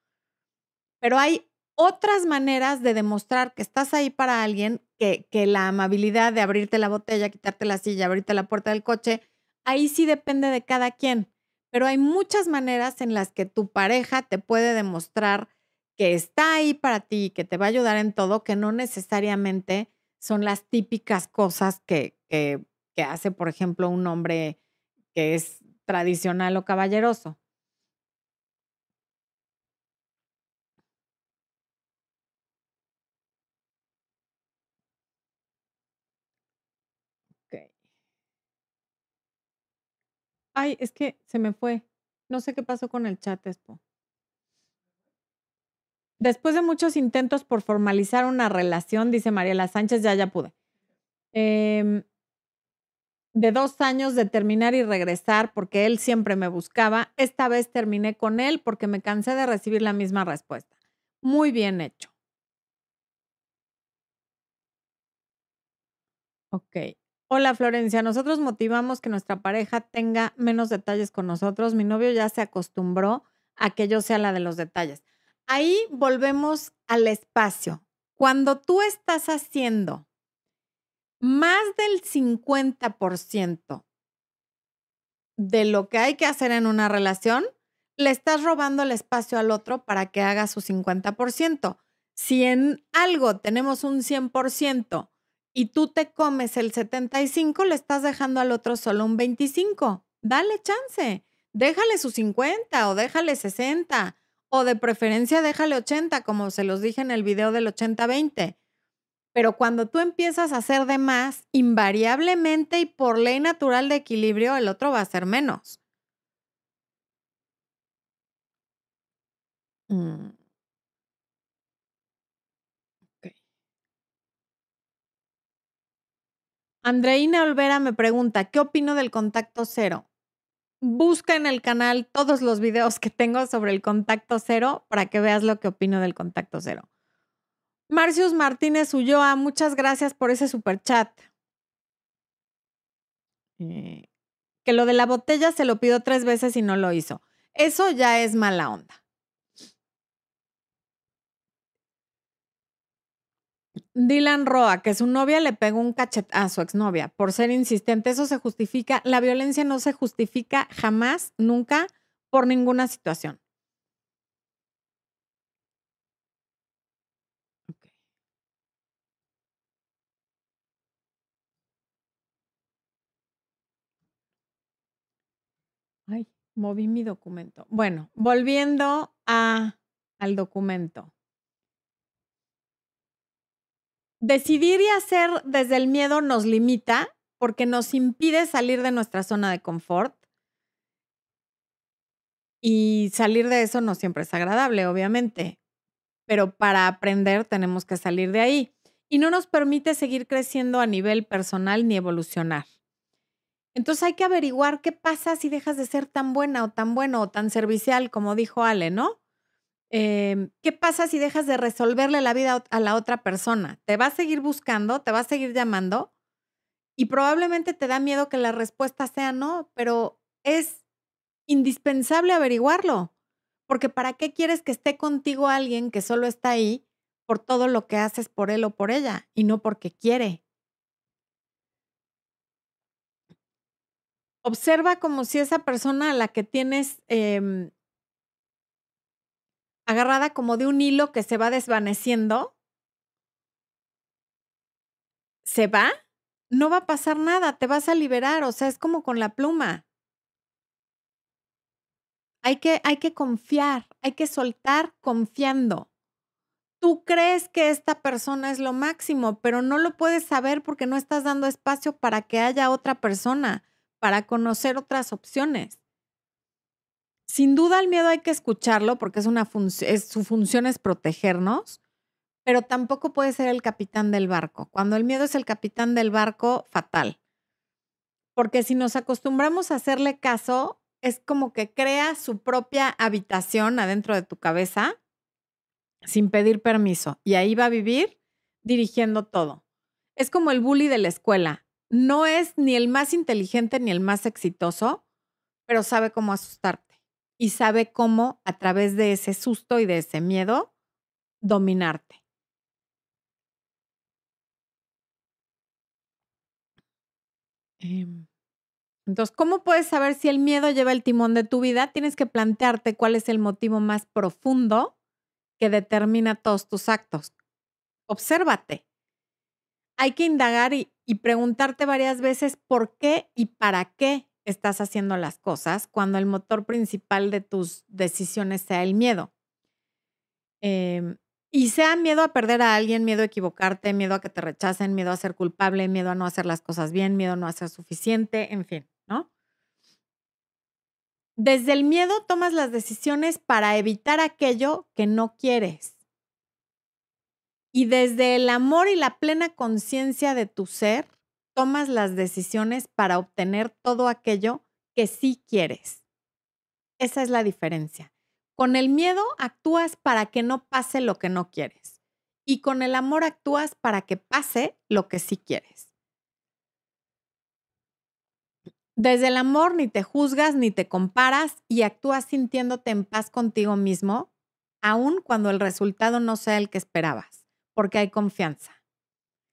Pero hay otras maneras de demostrar que estás ahí para alguien, que, que la amabilidad de abrirte la botella, quitarte la silla, abrirte la puerta del coche, ahí sí depende de cada quien. Pero hay muchas maneras en las que tu pareja te puede demostrar que está ahí para ti, que te va a ayudar en todo, que no necesariamente son las típicas cosas que, que, que hace, por ejemplo, un hombre que es tradicional o caballeroso. Ay, es que se me fue. No sé qué pasó con el chat, Expo. Después de muchos intentos por formalizar una relación, dice Mariela Sánchez, ya, ya pude. Em, de dos años de terminar y regresar porque él siempre me buscaba, esta vez terminé con él porque me cansé de recibir la misma respuesta. Muy bien hecho. Ok. Hola Florencia, nosotros motivamos que nuestra pareja tenga menos detalles con nosotros. Mi novio ya se acostumbró a que yo sea la de los detalles. Ahí volvemos al espacio. Cuando tú estás haciendo más del 50% de lo que hay que hacer en una relación, le estás robando el espacio al otro para que haga su 50%. Si en algo tenemos un 100%, y tú te comes el 75, le estás dejando al otro solo un 25. Dale chance. Déjale su 50 o déjale 60 o de preferencia déjale 80, como se los dije en el video del 80-20. Pero cuando tú empiezas a hacer de más, invariablemente y por ley natural de equilibrio, el otro va a ser menos. Mm. Andreina Olvera me pregunta, ¿qué opino del contacto cero? Busca en el canal todos los videos que tengo sobre el contacto cero para que veas lo que opino del contacto cero. Marcius Martínez Ulloa, muchas gracias por ese super chat. Eh, que lo de la botella se lo pido tres veces y no lo hizo. Eso ya es mala onda. Dylan Roa, que su novia le pegó un cachetazo a su exnovia por ser insistente, eso se justifica. La violencia no se justifica jamás, nunca, por ninguna situación. Ay, moví mi documento. Bueno, volviendo al documento. Decidir y hacer desde el miedo nos limita porque nos impide salir de nuestra zona de confort. Y salir de eso no siempre es agradable, obviamente, pero para aprender tenemos que salir de ahí. Y no nos permite seguir creciendo a nivel personal ni evolucionar. Entonces hay que averiguar qué pasa si dejas de ser tan buena o tan bueno o tan servicial, como dijo Ale, ¿no? Em, ¿Qué pasa si dejas de resolverle la vida a la otra persona? ¿Te va a seguir buscando? ¿Te va a seguir llamando? Y probablemente te da miedo que la respuesta sea no, pero es indispensable averiguarlo. Porque ¿para qué quieres que esté contigo alguien que solo está ahí por todo lo que haces por él o por ella y no porque quiere? Observa como si esa persona a la que tienes em, agarrada como de un hilo que se va desvaneciendo, se va, no va a pasar nada, te vas a liberar, o sea, es como con la pluma. Hay que, hay que confiar, hay que soltar confiando. Tú crees que esta persona es lo máximo, pero no lo puedes saber porque no estás dando espacio para que haya otra persona, para conocer otras opciones. Sin duda el miedo hay que escucharlo porque es una su función es protegernos, pero tampoco puede ser el capitán del barco. Cuando el miedo es el capitán del barco, fatal. Porque si nos acostumbramos a hacerle caso, es como que crea su propia habitación adentro de tu cabeza sin pedir permiso y ahí va a vivir dirigiendo todo. Es como el bully de la escuela. No es ni el más inteligente ni el más exitoso, pero sabe cómo asustarte y sabe cómo a través de ese susto y de ese miedo dominarte. Em, entonces, ¿cómo puedes saber si el miedo lleva el timón de tu vida? Tienes que plantearte cuál es el motivo más profundo que determina todos tus actos. Obsérvate. Hay que indagar y, y preguntarte varias veces por qué y para qué estás haciendo las cosas cuando el motor principal de tus decisiones sea el miedo. Em, y sea miedo a perder a alguien, miedo a equivocarte, miedo a que te rechacen, miedo a ser culpable, miedo a no hacer las cosas bien, miedo a no hacer suficiente, en fin, ¿no? Desde el miedo tomas las decisiones para evitar aquello que no quieres. Y desde el amor y la plena conciencia de tu ser, tomas las decisiones para obtener todo aquello que sí quieres. Esa es la diferencia. Con el miedo actúas para que no pase lo que no quieres. Y con el amor actúas para que pase lo que sí quieres. Desde el amor ni te juzgas ni te comparas y actúas sintiéndote en paz contigo mismo, aun cuando el resultado no sea el que esperabas, porque hay confianza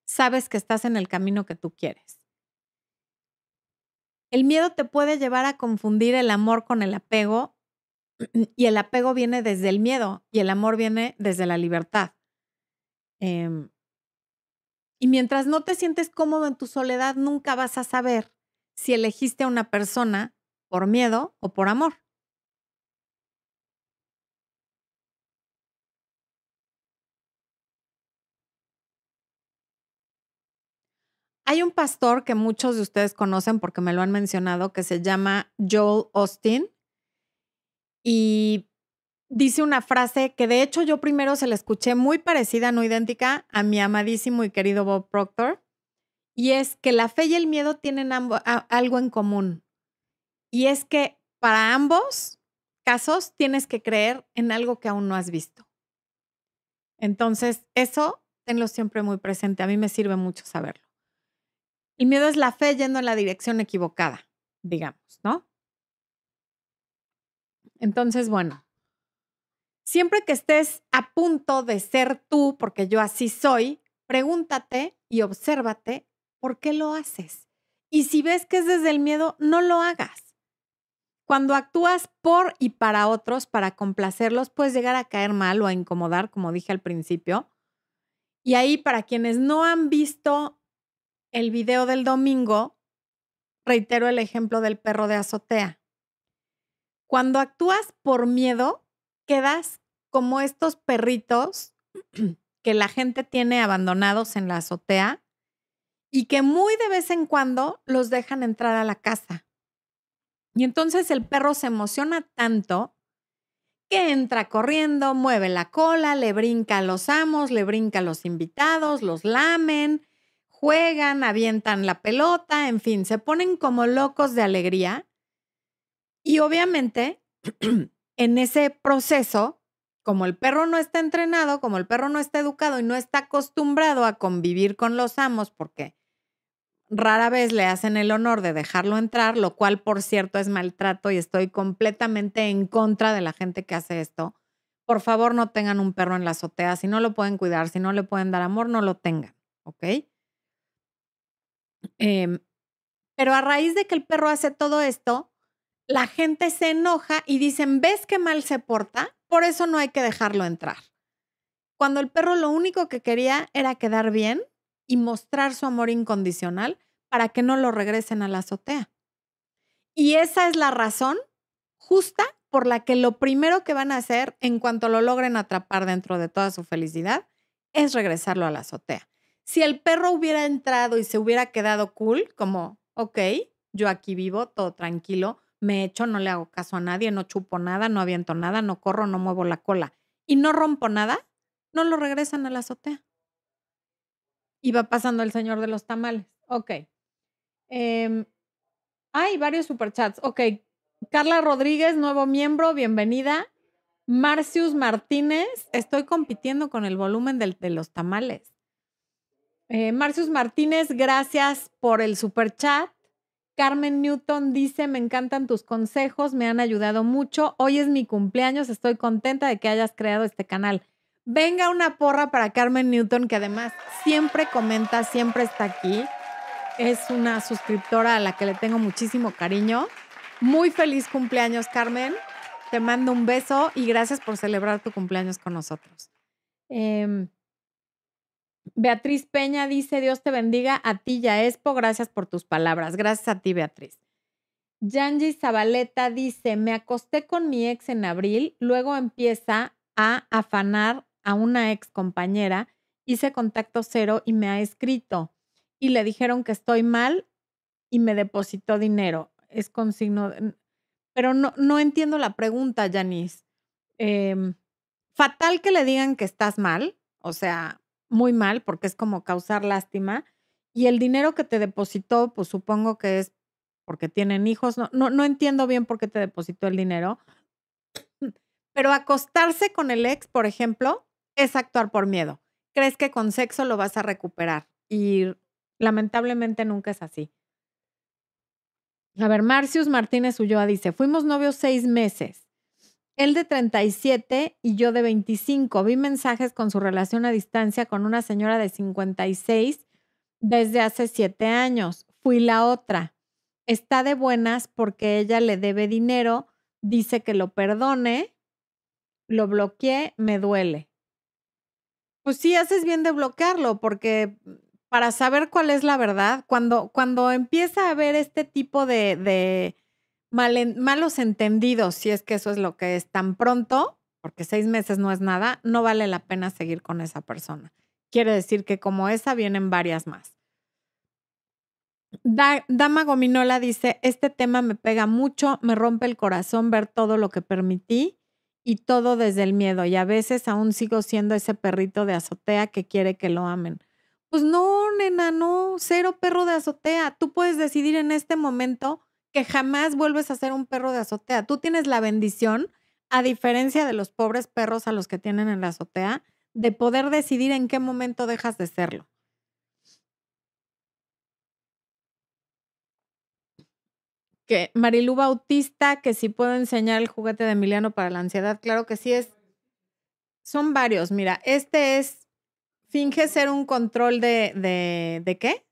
sabes que estás en el camino que tú quieres. El miedo te puede llevar a confundir el amor con el apego y el apego viene desde el miedo y el amor viene desde la libertad. Em, y mientras no te sientes cómodo en tu soledad, nunca vas a saber si elegiste a una persona por miedo o por amor. Hay un pastor que muchos de ustedes conocen porque me lo han mencionado, que se llama Joel Austin. Y dice una frase que de hecho yo primero se la escuché muy parecida, no idéntica, a mi amadísimo y querido Bob Proctor. Y es que la fe y el miedo tienen algo en común. Y es que para ambos casos tienes que creer en algo que aún no has visto. Entonces, eso tenlo siempre muy presente. A mí me sirve mucho saberlo. El miedo es la fe yendo en la dirección equivocada, digamos, ¿no? Entonces, bueno, siempre que estés a punto de ser tú, porque yo así soy, pregúntate y obsérvate por qué lo haces. Y si ves que es desde el miedo, no lo hagas. Cuando actúas por y para otros, para complacerlos, puedes llegar a caer mal o a incomodar, como dije al principio. Y ahí, para quienes no han visto el video del domingo, reitero el ejemplo del perro de azotea. Cuando actúas por miedo, quedas como estos perritos que la gente tiene abandonados en la azotea y que muy de vez en cuando los dejan entrar a la casa. Y entonces el perro se emociona tanto que entra corriendo, mueve la cola, le brinca a los amos, le brinca a los invitados, los lamen, juegan, avientan la pelota, en fin, se ponen como locos de alegría. Y obviamente, en ese proceso, como el perro no está entrenado, como el perro no está educado y no está acostumbrado a convivir con los amos, porque rara vez le hacen el honor de dejarlo entrar, lo cual, por cierto, es maltrato y estoy completamente en contra de la gente que hace esto. Por favor, no tengan un perro en la azotea. Si no lo pueden cuidar, si no le pueden dar amor, no lo tengan, ¿ok? Em, pero a raíz de que el perro hace todo esto, la gente se enoja y dicen, ¿ves qué mal se porta? Por eso no hay que dejarlo entrar. Cuando el perro lo único que quería era quedar bien, y mostrar su amor incondicional para que no lo regresen a la azotea. Y esa es la razón justa por la que lo primero que van a hacer en cuanto lo logren atrapar dentro de toda su felicidad es regresarlo a la azotea. Si el perro hubiera entrado y se hubiera quedado cool, como, ok, yo aquí vivo, todo tranquilo, me echo, no le hago caso a nadie, no chupo nada, no aviento nada, no corro, no muevo la cola y no rompo nada, no lo regresan a la azotea. Y va pasando el señor de los tamales. Ok. Eh, hay varios superchats. Ok. Carla Rodríguez, nuevo miembro, bienvenida. Marcius Martínez, estoy compitiendo con el volumen de los tamales. Eh, Marcius Martínez, gracias por el superchat. Carmen Newton dice, me encantan tus consejos, me han ayudado mucho. Hoy es mi cumpleaños, estoy contenta de que hayas creado este canal. Venga una porra para Carmen Newton, que además siempre comenta, siempre está aquí. Es una suscriptora a la que le tengo muchísimo cariño. Muy feliz cumpleaños, Carmen. Te mando un beso y gracias por celebrar tu cumpleaños con nosotros. Em, Beatriz Peña dice, Dios te bendiga a ti ya Expo, gracias por tus palabras. Gracias a ti, Beatriz. Yanji Zabaleta dice, me acosté con mi ex en abril, luego empieza a afanar a una ex compañera, hice contacto cero y me ha escrito y le dijeron que estoy mal y me depositó dinero. Es con signo, pero no, no entiendo la pregunta, Janice. Em, fatal que le digan que estás mal, o sea, muy mal, porque es como causar lástima. Y el dinero que te depositó, pues supongo que es porque tienen hijos. No, no, no entiendo bien por qué te depositó el dinero. Pero acostarse con el ex, por ejemplo, es actuar por miedo. Crees que con sexo lo vas a recuperar y lamentablemente nunca es así. A ver, Marcius Martínez Ulloa dice, fuimos novios seis meses. Él de 37 y yo de 25. Vi mensajes con su relación a distancia con una señora de 56 desde hace siete años. Fui la otra. Está de buenas porque ella le debe dinero, dice que lo perdone, lo bloqueé, me duele pues sí haces bien de bloquearlo, porque para saber cuál es la verdad, cuando, cuando empieza a haber este tipo de, malos entendidos, si es que eso es lo que es tan pronto, porque seis meses no es nada, no vale la pena seguir con esa persona. Quiere decir que como esa vienen varias más. Dama Gominola dice, este tema me pega mucho, me rompe el corazón ver todo lo que permití y todo desde el miedo. Y a veces aún sigo siendo ese perrito de azotea que quiere que lo amen. Pues no, nena, no, cero perro de azotea. Tú puedes decidir en este momento que jamás vuelves a ser un perro de azotea. Tú tienes la bendición, a diferencia de los pobres perros a los que tienen en la azotea, de poder decidir en qué momento dejas de serlo. que Marilú Bautista, que si puedo enseñar el juguete de Emiliano para la ansiedad, claro que sí es. Son varios. Mira, este es finge ser un control de, de, ¿de qué?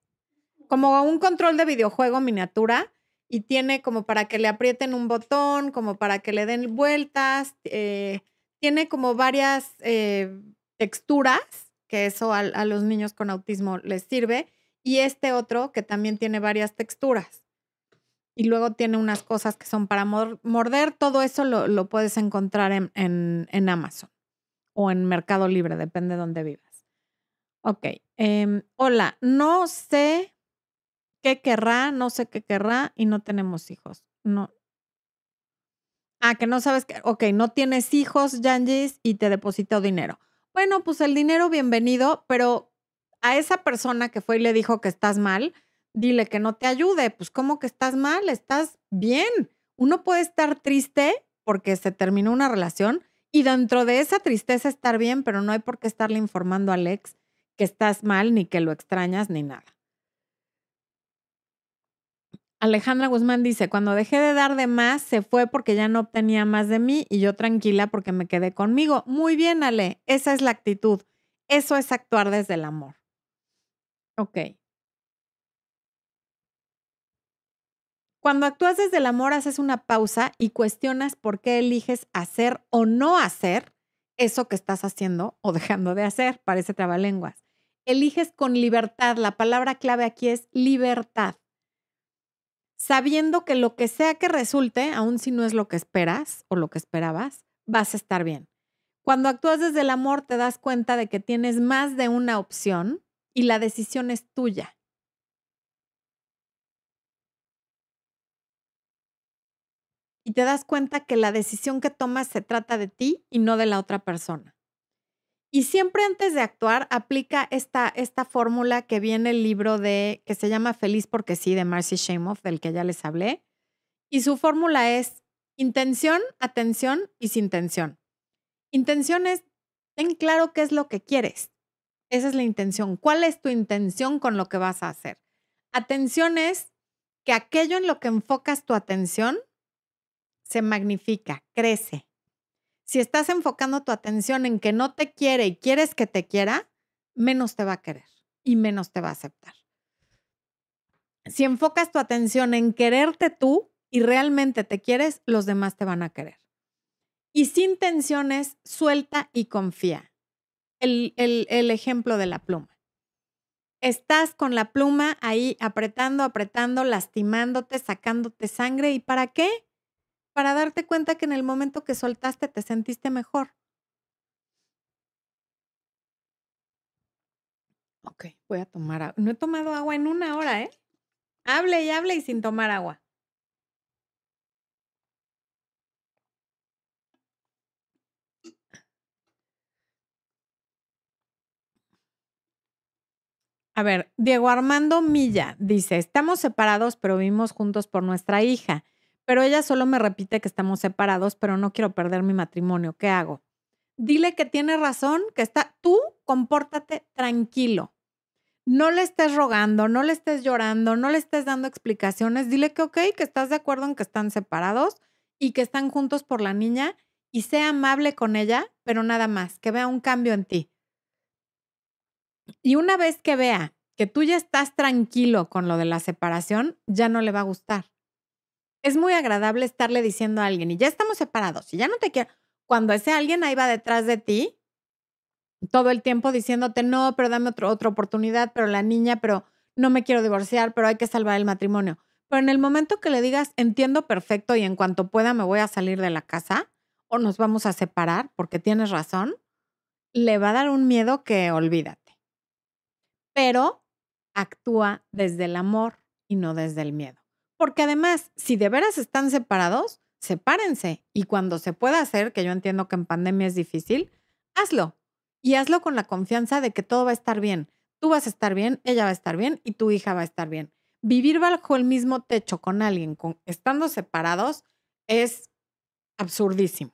Como un control de videojuego miniatura y tiene como para que le aprieten un botón, como para que le den vueltas, eh, tiene como varias eh, texturas, que eso a, los niños con autismo les sirve, y este otro que también tiene varias texturas. Y luego tiene unas cosas que son para morder, todo eso lo, lo puedes encontrar en, en, Amazon o en Mercado Libre, depende de dónde vivas. Ok, eh, hola, no sé qué querrá, no sé qué querrá y no tenemos hijos. No. Ah, que no sabes que, ok, no tienes hijos, Yanjis, y te depositó dinero. Bueno, pues el dinero, bienvenido, pero a esa persona que fue y le dijo que estás mal, dile que no te ayude. Pues, ¿cómo que estás mal? Estás bien. Uno puede estar triste porque se terminó una relación y dentro de esa tristeza estar bien, pero no hay por qué estarle informando a Alex que estás mal, ni que lo extrañas, ni nada. Alejandra Guzmán dice, cuando dejé de dar de más, se fue porque ya no obtenía más de mí y yo tranquila porque me quedé conmigo. Muy bien, Ale, esa es la actitud. Eso es actuar desde el amor. Ok. Cuando actúas desde el amor, haces una pausa y cuestionas por qué eliges hacer o no hacer eso que estás haciendo o dejando de hacer. Parece trabalenguas. Eliges con libertad. La palabra clave aquí es libertad sabiendo que lo que sea que resulte, aun si no es lo que esperas o lo que esperabas, vas a estar bien. Cuando actúas desde el amor te das cuenta de que tienes más de una opción y la decisión es tuya. Y te das cuenta que la decisión que tomas se trata de ti y no de la otra persona. Y siempre antes de actuar aplica esta, esta fórmula que viene el libro de, que se llama Feliz porque sí, de Marcy Shamoff, del que ya les hablé. Y su fórmula es intención, atención y sin tensión. Intención es, ten claro qué es lo que quieres. Esa es la intención. ¿Cuál es tu intención con lo que vas a hacer? Atención es que aquello en lo que enfocas tu atención se magnifica, crece, si estás enfocando tu atención en que no te quiere y quieres que te quiera, menos te va a querer y menos te va a aceptar. Si enfocas tu atención en quererte tú y realmente te quieres, los demás te van a querer. Y sin tensiones, suelta y confía. El, el ejemplo de la pluma. Estás con la pluma ahí apretando, apretando, lastimándote, sacándote sangre. ¿Y para qué? Para darte cuenta que en el momento que soltaste te sentiste mejor. Ok, voy a tomar agua. No he tomado agua en una hora, ¿eh? Hable y hable y sin tomar agua. A ver, Diego Armando Milla dice, estamos separados pero vivimos juntos por nuestra hija. Pero ella solo me repite que estamos separados, pero no quiero perder mi matrimonio. ¿Qué hago? Dile que tiene razón, que está, tú compórtate tranquilo. No le estés rogando, no le estés llorando, no le estés dando explicaciones. Dile que ok, que estás de acuerdo en que están separados y que están juntos por la niña y sea amable con ella, pero nada más, que vea un cambio en ti. Y una vez que vea que tú ya estás tranquilo con lo de la separación, ya no le va a gustar es muy agradable estarle diciendo a alguien, y ya estamos separados, y ya no te quiero. Cuando ese alguien ahí va detrás de ti, todo el tiempo diciéndote, no, pero dame otra oportunidad, pero la niña, pero no me quiero divorciar, pero hay que salvar el matrimonio. Pero en el momento que le digas, entiendo perfecto y en cuanto pueda me voy a salir de la casa o nos vamos a separar porque tienes razón, le va a dar un miedo que olvídate. Pero actúa desde el amor y no desde el miedo. Porque además, si de veras están separados, sepárense. Y cuando se pueda hacer, que yo entiendo que en pandemia es difícil, hazlo. Y hazlo con la confianza de que todo va a estar bien. Tú vas a estar bien, ella va a estar bien y tu hija va a estar bien. Vivir bajo el mismo techo con alguien, estando separados, es absurdísimo.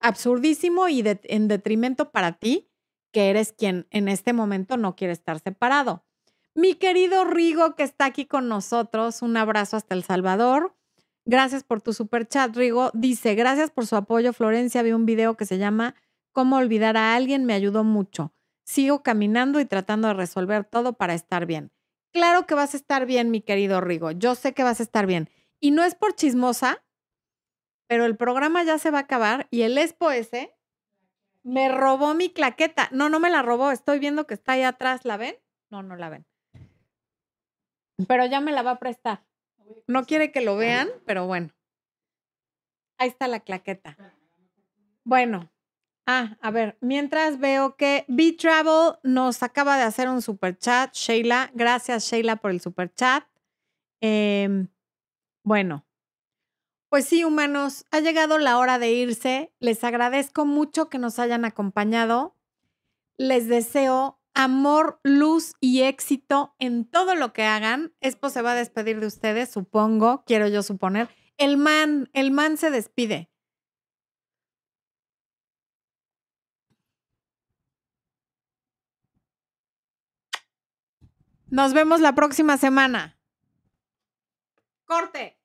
Absurdísimo y en detrimento para ti, que eres quien en este momento no quiere estar separado. Mi querido Rigo, que está aquí con nosotros, un abrazo hasta El Salvador. Gracias por tu super chat, Rigo. Dice, gracias por su apoyo, Florencia. Vi un video que se llama ¿Cómo olvidar a alguien? Me ayudó mucho. sigo caminando y tratando de resolver todo para estar bien. Claro que vas a estar bien, mi querido Rigo. Yo sé que vas a estar bien. Y no es por chismosa, pero el programa ya se va a acabar y el Expo ese me robó mi claqueta. No, no me la robó. Estoy viendo que está ahí atrás. ¿La ven? No, no la ven. Pero ya me la va a prestar. No quiere que lo vean, pero bueno. Ahí está la claqueta. Bueno. Ah, a ver, mientras veo que B-Travel nos acaba de hacer un super chat. Sheila, gracias Sheila por el super chat. Em, bueno, pues sí, humanos, ha llegado la hora de irse. Les agradezco mucho que nos hayan acompañado. Les deseo amor, luz y éxito en todo lo que hagan. Expo se va a despedir de ustedes, supongo, quiero yo suponer. El man, el man se despide. Nos vemos la próxima semana. Corte.